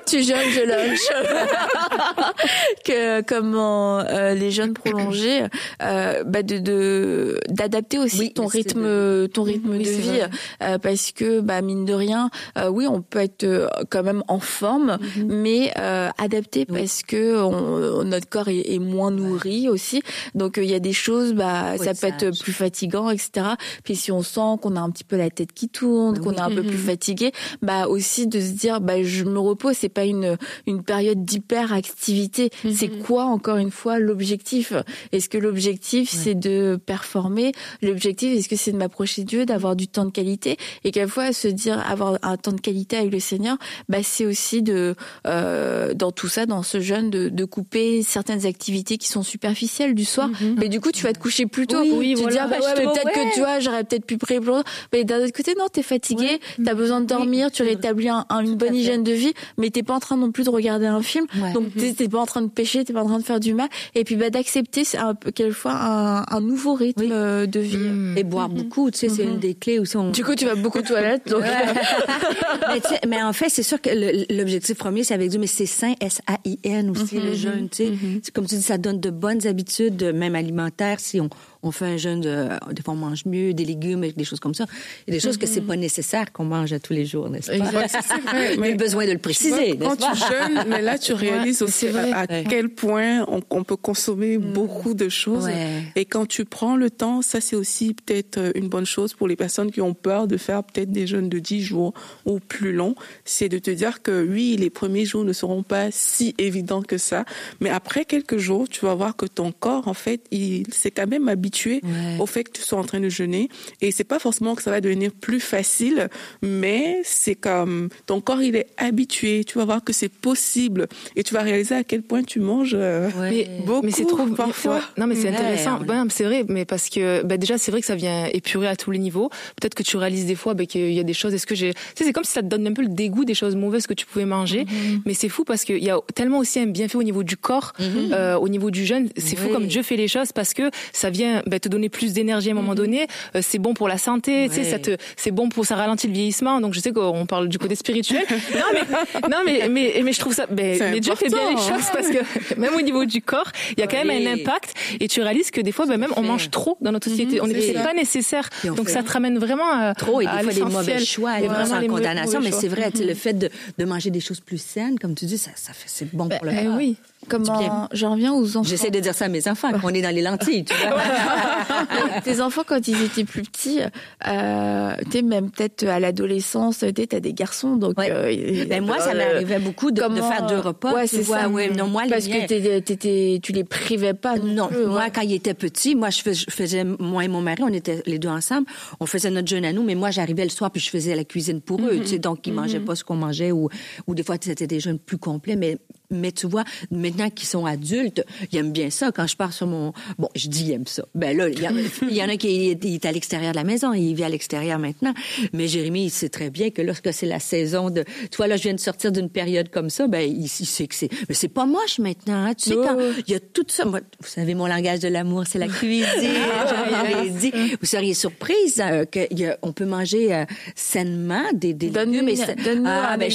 tu jeûnes, je lunch. que comment euh, les jeûnes prolongés, euh, bah de de d'adapter aussi Oui, ton rythme ton rythme Oui, de vie vrai. Euh, parce que bah mine de rien, euh, oui on peut être euh, quand même en forme, mais euh, adapté parce que on- notre corps est, est moins nourri aussi, donc euh, il y a des choses bah ça peut être plus fatigant etc. Puis si on sent qu'on a un petit peu la tête qui tourne, Bah qu'on oui. est un peu plus fatigué, bah aussi de se dire bah je me repose, c'est pas une une période d'hyper activité. C'est quoi encore une fois l'objectif? Est-ce que l'objectif c'est de performer? L'objectif est-ce que c'est de m'approcher de Dieu, d'avoir du temps de qualité et quelquefois se dire avoir un temps de qualité avec le Seigneur, bah c'est aussi de euh, dans tout ça, dans ce jeûne, de, de, couper certaines activités qui sont superficielles du soir. Mhm. Mais du coup, tu vas te coucher plus tôt. Oui, tu voilà. dis, ah, bah, peut-être que tu vois, j'aurais peut-être pu préparer. Mais d'un autre côté, non, t'es fatigué, t'as besoin de dormir, tu rétablis un, une bonne hygiène de vie, mais t'es pas en train non plus de regarder un film. Donc t'es pas en train de pêcher, t'es pas en train de faire du mal. Et puis bah d'accepter, c'est un peu quelquefois un, un nouveau rythme de vie. Mm. Et boire beaucoup, tu sais, c'est une des clés aussi. On... Du coup, tu vas beaucoup aux toilettes. Donc... mais, mais, en fait, c'est sûr que l'objectif premier, c'est avec Dieu, mais c'est sain, S-A-I-N aussi, le jeûne, tu sais. Comme tu dis, ça donne de bonnes habitudes, même alimentaires, si on, on fait un jeûne, de, des fois on mange mieux, des légumes, des choses comme ça. Il y a des choses que c'est pas nécessaire qu'on mange à tous les jours, n'est-ce pas? c'est mais besoin de le préciser. quand tu jeûnes, mais là tu réalises aussi à, quel point on, peut consommer mm. beaucoup de choses. Et quand tu prends le temps, ça c'est aussi peut-être euh, une bonne chose pour les personnes qui ont peur de faire peut-être des jeûnes de 10 jours ou plus longs, c'est de te dire que oui, les premiers jours ne seront pas si évidents que ça, mais après quelques jours, tu vas voir que ton corps, en fait, il s'est quand même habitué au fait que tu sois en train de jeûner. Et c'est pas forcément que ça va devenir plus facile, mais c'est comme ton corps il est habitué. Tu vas voir que c'est possible et tu vas réaliser à quel point tu manges euh, beaucoup. Mais c'est trop parfois. Non, mais c'est intéressant. c'est vrai, mais parce que bah, déjà c'est vrai que ça vient épurer à tous les niveaux. Peut-être que tu réalises des fois bah, qu'il y a des choses. Est-ce que j'ai tu sais, c'est comme si ça te donne un peu le dégoût des choses mauvaises que tu pouvais manger. Mm-hmm. Mais c'est fou parce qu'il y a tellement aussi un bienfait au niveau du corps, mm-hmm. euh, au niveau du jeûne. C'est fou comme Dieu fait les choses parce que ça vient bah, te donner plus d'énergie à un moment mhm. donné. Euh, c'est bon pour la santé, tu sais, ça te, c'est bon pour ça ralentit le vieillissement. Donc je sais qu'on parle du côté spirituel. non mais, non mais, mais, mais je trouve ça. Ben, mais Dieu fait bien les choses parce que même au niveau du corps, il y a quand même un impact. Et tu réalises que des fois, ben, même on mange trop dans notre société. Mhm, on est, pas nécessaire. Donc ça te ramène vraiment à trop et des fois des mauvais choix, et vraiment condamnation. Mais c'est vrai, le fait de, de manger des choses plus saines, comme tu dis, ça, ça fait, c'est bon ben, pour le corps. oui. Comment j'en reviens aux enfants. J'essaie de dire ça à mes enfants, qu'on est dans les lentilles, tu vois. Tes enfants, quand ils étaient plus petits, euh, tu même peut-être à l'adolescence, tu as des garçons, donc. Euh, ben moi, ça m'arrivait beaucoup de, de, faire deux repas. Ouais, c'est ça. Ouais, non, moi, parce que tu les privais pas. Non, moi, quand ils étaient petits, moi, je faisais, moi et mon mari, on était les deux ensemble, on faisait notre jeûne à nous, mais moi, j'arrivais le soir puis je faisais la cuisine pour eux, tu sais, donc ils mangeaient mm-hmm. pas ce qu'on mangeait ou, ou des fois c'était des jeûnes plus complets, mais mais tu vois, maintenant qu'ils sont adultes, ils aiment bien ça. Quand je pars sur mon... Bon, je dis ils aiment ça. Ben là, il y, en a qui est, à l'extérieur de la maison, il vit à l'extérieur maintenant. Mais Jérémy, il sait très bien que lorsque c'est la saison de... Tu vois, là, je viens de sortir d'une période comme ça, ben il, sait que c'est... Mais c'est pas moche maintenant, hein. Tu sais, quand il y a tout ça... Moi, vous savez, mon langage de l'amour, c'est la cuisine. Dit. Vous seriez surprise euh, qu'on peut manger euh, sainement des, des donne Mais ah, ben,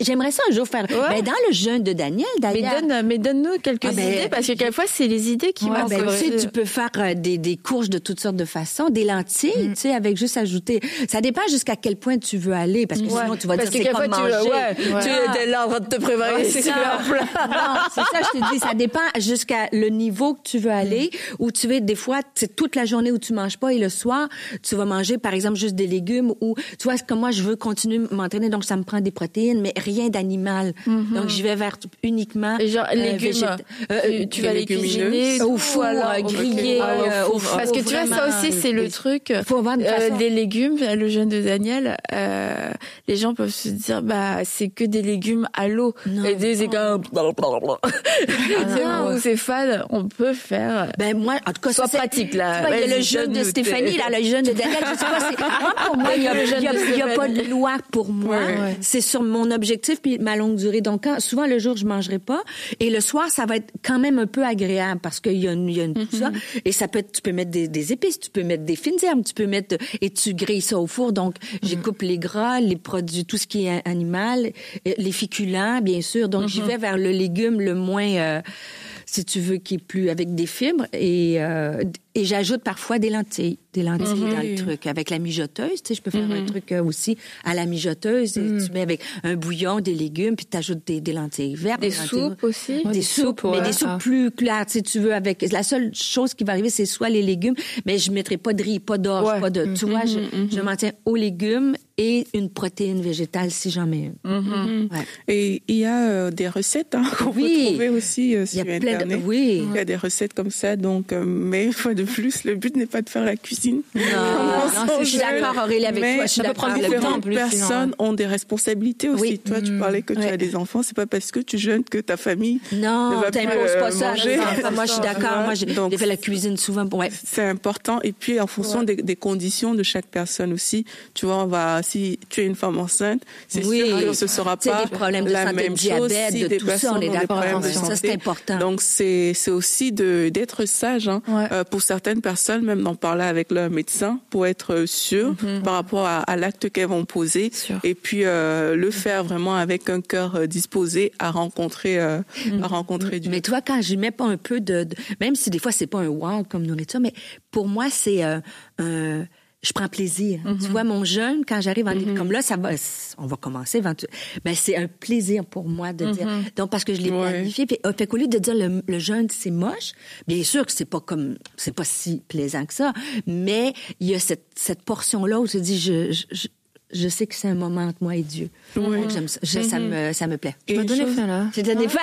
J'aimerais ça un jour faire... Ben, dans le jeûne de mais donne, mais donne-nous quelques ah, idées parce que quelquefois c'est les idées qui ouais, Ben, tu, sais, tu peux faire euh, des, des courges de toutes sortes de façons, des lentilles, mm. tu sais, avec juste ajouter. Ça dépend jusqu'à quel point tu veux aller parce que sinon tu vas dire c'est comme manger. Tu, ouais, tu es là en train de te préparer. c'est ça. non, c'est ça, je te dis, ça dépend jusqu'à le niveau que tu veux aller. Mm. Ou tu veux des fois, c'est toute la journée où tu manges pas et le soir tu vas manger par exemple juste des légumes ou tu vois comme moi je veux continuer m'entraîner donc ça me prend des protéines mais rien d'animal. Mm-hmm. Donc je vais vers uniquement genre euh, légumes euh, tu, vas les cuisiner au four griller ah, au four. parce que tu vois ça aussi c'est le truc faut euh, des légumes le jeûne de Daniel euh, les gens peuvent se dire bah c'est que des légumes à l'eau. Et des comme c'est fade on peut faire. Ben moi en tout cas soit pratique là. Il y a le jeûne de Stéphanie là le jeûne de Daniel pour moi il y a, pas de loi pour moi. C'est sur mon objectif puis ma longue durée. Donc souvent le jour je mangerai pas et le soir, ça va être quand même un peu agréable parce qu'il y a une, y a une tout ça. Mm-hmm. Et ça peut être, tu peux mettre des, des, épices, tu peux mettre des fines herbes, tu peux mettre, et tu grilles ça au four. Donc, mm-hmm. coupe les gras, les produits, tout ce qui est animal, les féculents, bien sûr. Donc, j'y mm-hmm. vais vers le légume le moins, euh, si tu veux, qui est plus avec des fibres et, euh, et j'ajoute parfois des lentilles, des lentilles dans le truc avec la mijoteuse. Tu sais, je peux faire un truc euh, aussi à la mijoteuse. Et Tu mets avec un bouillon, des légumes, puis tu ajoutes des, des, lentilles vertes. Des, soupes aussi. Des, soupes, mais des soupes plus claires, si tu veux. Avec la seule chose qui va arriver, c'est soit les légumes, mais je mettrai pas de riz, pas d'orge, pas de. Tu vois, je, je m'en tiens aux légumes et une protéine végétale si j'en mets une. Ouais. Et il y a euh, des recettes hein, qu'on peut trouver aussi euh, sur Internet. oui. Il y a des recettes comme ça, donc mais il faut plus, le but n'est pas de faire la cuisine. Non, non, je suis d'accord, Aurélie, avec mais toi. Je suis ça d'accord différentes plus, personnes ont des responsabilités aussi. Oui. Toi, tu parlais que tu Ouais. as des enfants. C'est pas parce que tu jeûnes que ta famille ne Non, va t'imposes plus, pas euh, ça. manger. non, Moi, je suis d'accord. Moi, j'ai fait la cuisine souvent. Ouais. c'est important. Et puis, en fonction des, des conditions de chaque personne aussi, tu vois, on va, si tu es une femme enceinte, c'est Oui. sûr que ce sera pas des problèmes de la santé, même chose diabète, si de des tout ça, personnes on est d'accord. Ça, c'est important. Donc, c'est, aussi d'être sage, hein. Ouais. Certaines personnes, même d'en parler avec leur médecin pour être sûr par rapport à, à l'acte qu'elles vont poser. Et puis, euh, le faire vraiment avec un cœur euh, disposé à rencontrer, euh, à rencontrer Dieu. Mais toi, quand j'y mets pas un peu de, de- même si des fois c'est pas un wow comme nourriture, mais pour moi c'est euh, un- je prends plaisir. Tu vois, mon jeûne, quand j'arrive en comme là, ça va, on va commencer. Ben, c'est un plaisir pour moi de dire. Donc, parce que je l'ai Ouais. planifié. Puis, euh, fait qu'au lieu de dire le, le jeûne, c'est moche, bien sûr que c'est pas comme, c'est pas si plaisant que ça. Mais il y a cette, cette portion-là où tu dis, je, je, je, je sais que c'est un moment entre moi et Dieu. Donc, j'aime ça. Je- ça me, ça me plaît. Je donnais chose- faim, là. J'ai donné faim.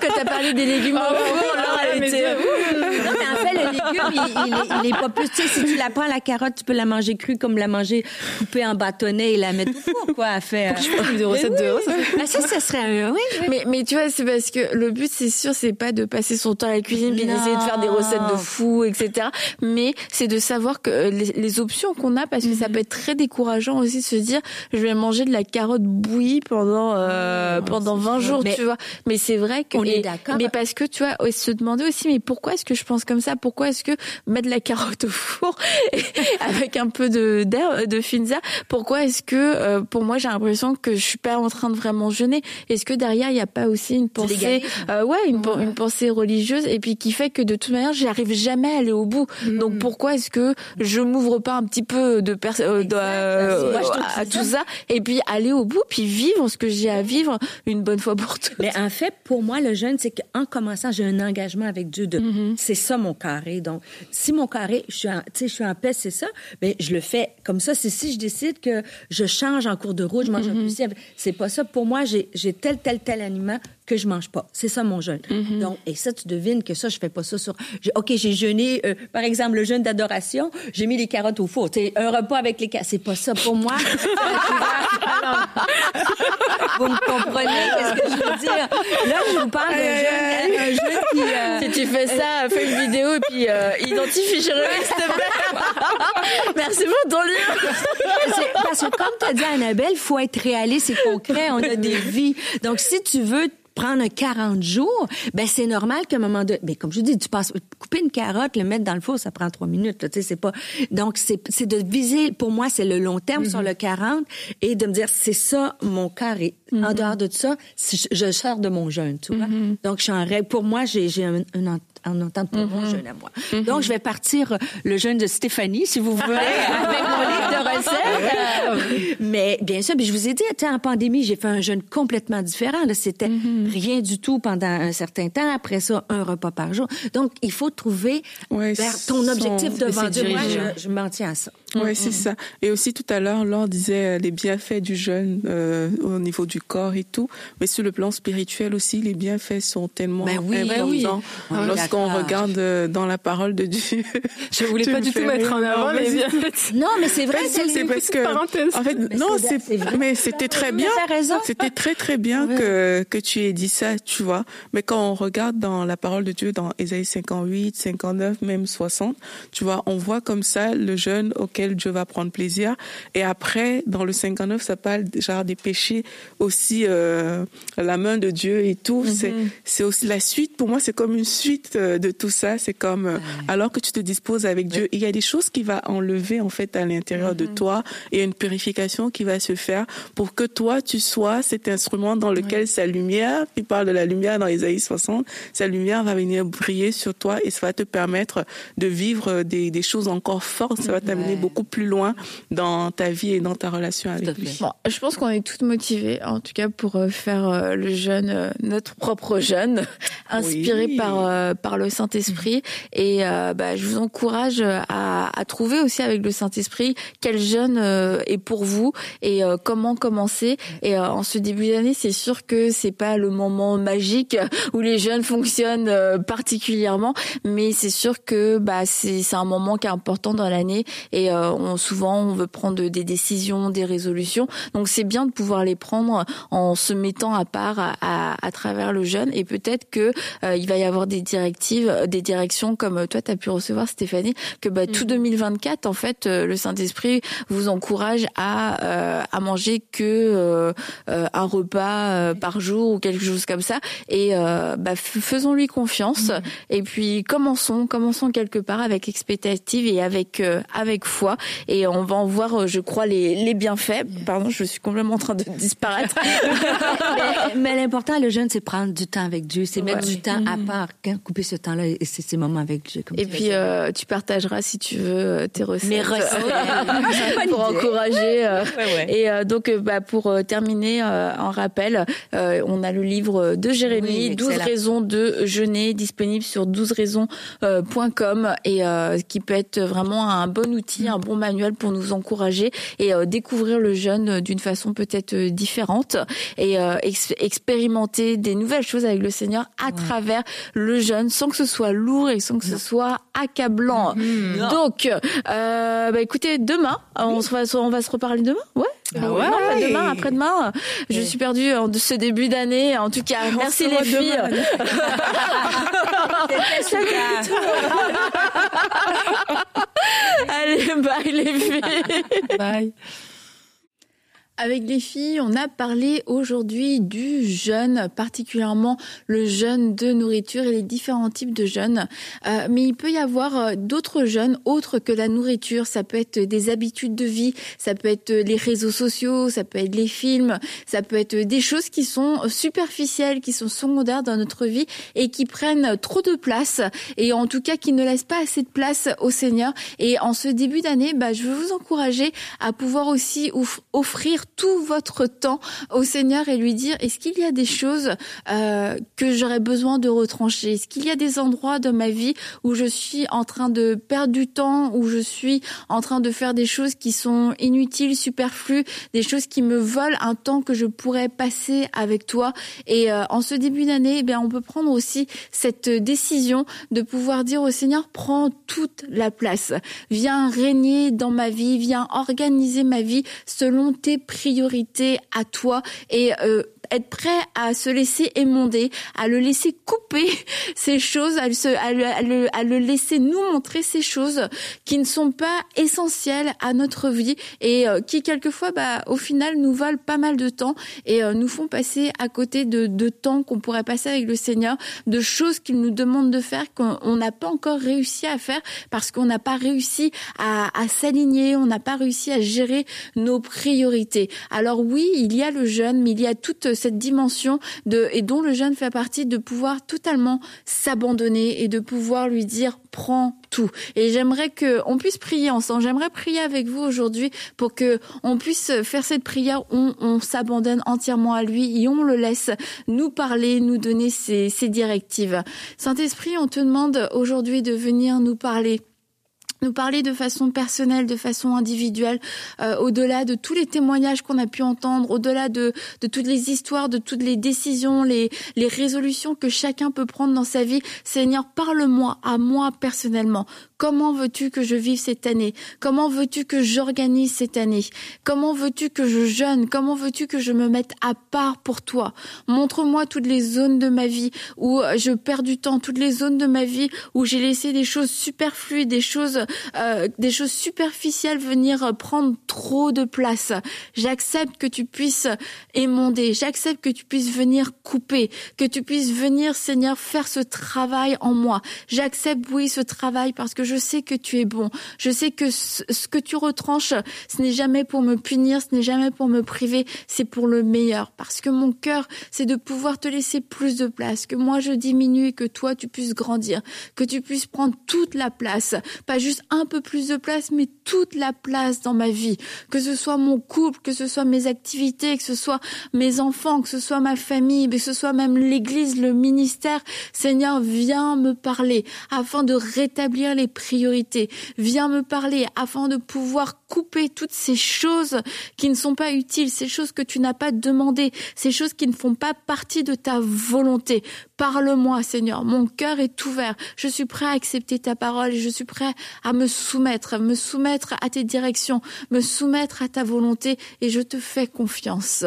Quand t'as parlé des légumes au four, là, elle était... yeux. Non, mais en fait, le légume, il, il est, est pas plus. Tu sais, si tu la prends, la carotte, tu peux la manger crue comme la manger coupée en bâtonnet et la mettre au four, quoi, à faire. Je pense de ça fait- Ah, ça, ça serait un. Oui. Mais, mais tu vois, c'est parce que le but, c'est sûr, c'est pas de passer son temps à la cuisine puis d'essayer de faire des recettes de fou, etc. Mais c'est de savoir que euh, les, les options qu'on a, parce que ça peut être très décourageant aussi de se dire, je vais manger de la carotte bouillie pendant euh, pendant 20 jours, Mais- tu vois. Mais c'est vrai que On est et- d'accord. Mais parce que tu vois, se demander aussi, mais pourquoi est-ce que je pense comme ça? Pourquoi est-ce que mettre la carotte au four avec un peu de d'air de finza Pourquoi est-ce que euh, pour moi j'ai l'impression que je suis pas en train de vraiment jeûner? Est-ce que derrière il y a pas aussi une pensée, euh, ouais, une, pen- une pensée religieuse et puis qui fait que de toute manière j'arrive jamais à aller au bout. Donc pourquoi est-ce que je m'ouvre pas un petit peu de, pers- euh, de- euh, Moi, à tout ça et puis aller au bout puis vivre ce que j'ai à vivre une bonne fois pour toutes. Mais en fait, pour moi, le jeûne, c'est qu'en commençant, j'ai un engagement avec Dieu. De, Mm-hmm. C'est ça mon carré. Donc, si mon carré, je suis en, tu sais, je suis en paix, c'est ça. Mais je le fais comme ça. C'est si je décide que je change en cours de route, je mange Mm-hmm. un peu ci, C'est pas ça. Pour moi, j'ai j'ai tel, tel, tel aliment que je mange pas. C'est ça mon jeûne. Mm-hmm. Donc, et ça, tu devines que ça, je fais pas ça sur. Ok, j'ai jeûné, euh, par exemple, le jeûne d'adoration. J'ai mis les carottes au four. Sais, un repas avec les carottes. C'est pas ça pour moi. Vous me comprenez Qu'est-ce que je veux dire? Là, je vous parle d'un jeûne, un jeûne qui. euh, Si tu fais ça, fais une vidéo et puis euh, identifie Jérémy, s'il te plaît. Merci pour ton livre. C'est- Parce que comme tu as dit, Annabelle, faut être réaliste et concret. On a des vies. Donc, si tu veux prendre un 40 jours, ben c'est normal qu'à un moment donné, ben comme je dis, tu passes couper une carotte, le mettre dans le four, ça prend trois minutes. là, Tu sais, c'est pas. Donc c'est c'est de viser. Pour moi, c'est le long terme sur le 40 et de me dire c'est ça mon carré. En dehors de ça, si je, je sors de mon jeûne, tu vois? Donc je suis en règle. Pour moi, j'ai j'ai un, un en entente pour mon jeûne à moi. Donc je vais partir euh, le jeûne de Stéphanie, si vous voulez, avec mon livre de recettes. Mais bien sûr, puis je vous ai dit, en pandémie, j'ai fait un jeûne complètement différent. C'était rien du tout pendant un certain temps. Après ça, un repas par jour. Donc, il faut trouver Ouais, vers ton son- objectif devant c'est Dieu. Moi, je, je m'en tiens à ça. Oui, c'est ça. Et aussi tout à l'heure, Laure disait euh, les bienfaits du jeûne euh, au niveau du corps et tout, mais sur le plan spirituel aussi, les bienfaits sont tellement Ben oui, importants. ben oui. Lorsqu'on D'accord. regarde euh, dans la parole de Dieu. Je voulais pas du tout mettre en avant, mais. Non, mais c'est vrai, c'est parce que parenthèse. en fait Mais non c'est- mais c'était très bien. c'était très très bien que que tu aies dit ça tu vois. Mais quand on regarde dans la parole de Dieu dans Ésaïe 58 59 même 60 tu vois on voit comme ça le jeûne auquel Dieu va prendre plaisir. Et après dans le 59 ça parle genre des péchés aussi euh, la main de Dieu et tout. C'est c'est aussi la suite. Pour moi c'est comme une suite euh, de tout ça c'est comme euh, alors que tu te disposes avec Dieu il y a des choses qui va enlever en fait à l'intérieur de toi et une purification qui va se faire pour que toi tu sois cet instrument dans lequel sa lumière il parle de la lumière dans Isaïe 60 sa lumière va venir briller sur toi et ça va te permettre de vivre des, des choses encore fortes. Ça va t'amener beaucoup plus loin dans ta vie et dans ta relation avec lui. Bon, je pense qu'on est toutes motivées, en tout cas pour euh, faire euh, le jeûne, euh, notre propre jeûne, inspiré Oui. par euh, par le Saint Esprit. Et euh, bah, je vous encourage à, à trouver aussi avec le Saint Esprit quel jeûne euh, est pour vous et euh, comment commencer. Et euh, en ce début d'année, c'est sûr que c'est pas le moment magique où les jeunes fonctionnent particulièrement, mais c'est sûr que bah c'est un moment qui est important dans l'année et souvent on veut prendre des décisions, des résolutions. Donc c'est bien de pouvoir les prendre en se mettant à part à, travers le jeune et peut-être que il va y avoir des directives, des directions comme toi tu as pu recevoir Stéphanie que bah, tout 2024 mm. en fait le Saint-Esprit vous encourage à à manger que un repas par jour ou quelque chose comme ça. Et bah, faisons-lui confiance. Mm. et puis commençons commençons quelque part avec expectative et avec avec foi. Et on va en voir je crois les les bienfaits. Pardon je suis complètement en train de disparaître. Mais, l'important le jeune c'est prendre du temps avec Dieu c'est mettre du temps à mm. part couper ce temps-là et c'est ces moments avec Dieu et puis tu partageras si tu veux tes recettes. Mes recettes. Pour encourager et donc bah, pour terminer en rappel on a le livre de Jérémie 12 raisons de jeûner disponible sur 12 raisons.com et qui peut être vraiment un bon outil un bon manuel pour nous encourager et découvrir le jeûne d'une façon peut-être différente et expérimenter des nouvelles choses avec le Seigneur à travers le jeûne sans que ce soit lourd et sans que ce soit accablant. Mm-hmm. Donc, euh, bah écoutez, demain, on, va, on va se reparler demain, ouais. Ah ouais. Non, demain, après-demain, je suis perdue en de ce début d'année. En tout cas, merci les filles. Allez, bye les filles. Bye. Avec les filles, on a parlé aujourd'hui du jeûne, particulièrement le jeûne de nourriture et les différents types de jeûnes. Euh, mais il peut y avoir euh, d'autres jeûnes autres que la nourriture. Ça peut être des habitudes de vie, ça peut être les réseaux sociaux, ça peut être les films, ça peut être des choses qui sont superficielles, qui sont secondaires dans notre vie et qui prennent trop de place et en tout cas qui ne laissent pas assez de place au Seigneur. Et en ce début d'année, bah, je veux vous encourager à pouvoir aussi offrir tout votre temps au Seigneur et lui dire est-ce qu'il y a des choses euh, que j'aurais besoin de retrancher? Est-ce qu'il y a des endroits de ma vie où je suis en train de perdre du temps, où je suis en train de faire des choses qui sont inutiles, superflues, des choses qui me volent un temps que je pourrais passer avec toi? Et euh, en ce début d'année, eh on peut prendre aussi cette décision de pouvoir dire au Seigneur prends toute la place, viens régner dans ma vie, viens organiser ma vie selon tes priorité à toi et euh, être prêt à se laisser émonder, à le laisser couper ces choses, à, le, à, le, à le laisser nous montrer ces choses qui ne sont pas essentielles à notre vie et euh, qui quelquefois, bah, au final, nous valent pas mal de temps et euh, nous font passer à côté de, de temps qu'on pourrait passer avec le Seigneur, de choses qu'il nous demande de faire qu'on n'a pas encore réussi à faire parce qu'on n'a pas réussi à, à s'aligner, on n'a pas réussi à gérer nos priorités. Alors oui, il y a le jeûne, mais il y a toute cette dimension de et dont le jeune fait partie de pouvoir totalement s'abandonner et de pouvoir lui dire prends tout. Et j'aimerais que on puisse prier ensemble. J'aimerais prier avec vous aujourd'hui pour que on puisse faire cette prière où on, s'abandonne entièrement à lui et on le laisse nous parler, nous donner ses, ses directives. Saint-Esprit, on te demande aujourd'hui de venir nous parler nous parler de façon personnelle, de façon individuelle, euh, au-delà de tous les témoignages qu'on a pu entendre, au-delà de, de toutes les histoires, de toutes les décisions, les, les résolutions que chacun peut prendre dans sa vie. Seigneur, parle-moi à moi personnellement. Comment veux-tu que je vive cette année? Comment veux-tu que j'organise cette année? Comment veux-tu que je jeûne? Comment veux-tu que je me mette à part pour toi? Montre-moi toutes les zones de ma vie où je perds du temps, toutes les zones de ma vie où j'ai laissé des choses superflues, des choses, euh, des choses superficielles venir prendre trop de place. J'accepte que tu puisses émonder, j'accepte que tu puisses venir couper, que tu puisses venir, Seigneur, faire ce travail en moi. J'accepte, oui, ce travail parce que je sais que tu es bon. Je sais que ce que tu retranches, ce n'est jamais pour me punir, ce n'est jamais pour me priver, c'est pour le meilleur. Parce que mon cœur, c'est de pouvoir te laisser plus de place, que moi je diminue et que toi tu puisses grandir, que tu puisses prendre toute la place, pas juste un peu plus de place, mais toute la place dans ma vie. Que ce soit mon couple, que ce soit mes activités, que ce soit mes enfants, que ce soit ma famille, que ce soit même l'église, le ministère. Seigneur, viens me parler afin de rétablir les priorités. Viens me parler afin de pouvoir couper toutes ces choses qui ne sont pas utiles, ces choses que tu n'as pas demandées, ces choses qui ne font pas partie de ta volonté. Parle-moi, Seigneur. Mon cœur est ouvert. Je suis prêt à accepter ta parole et je suis prêt à me soumettre, me soumettre à tes directions, me soumettre à ta volonté et je te fais confiance.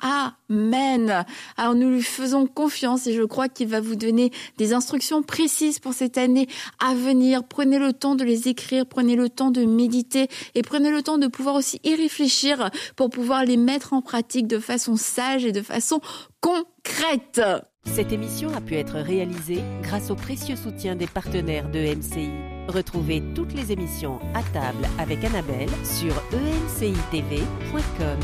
Amen. Alors nous lui faisons confiance et je crois qu'il va vous donner des instructions précises pour cette année à venir. Prenez le temps de les écrire, prenez le temps de méditer et prenez le temps de pouvoir aussi y réfléchir pour pouvoir les mettre en pratique de façon sage et de façon concrète. Cette émission a pu être réalisée grâce au précieux soutien des partenaires de MCI. Retrouvez toutes les émissions à table avec Annabelle sur emcitv.com.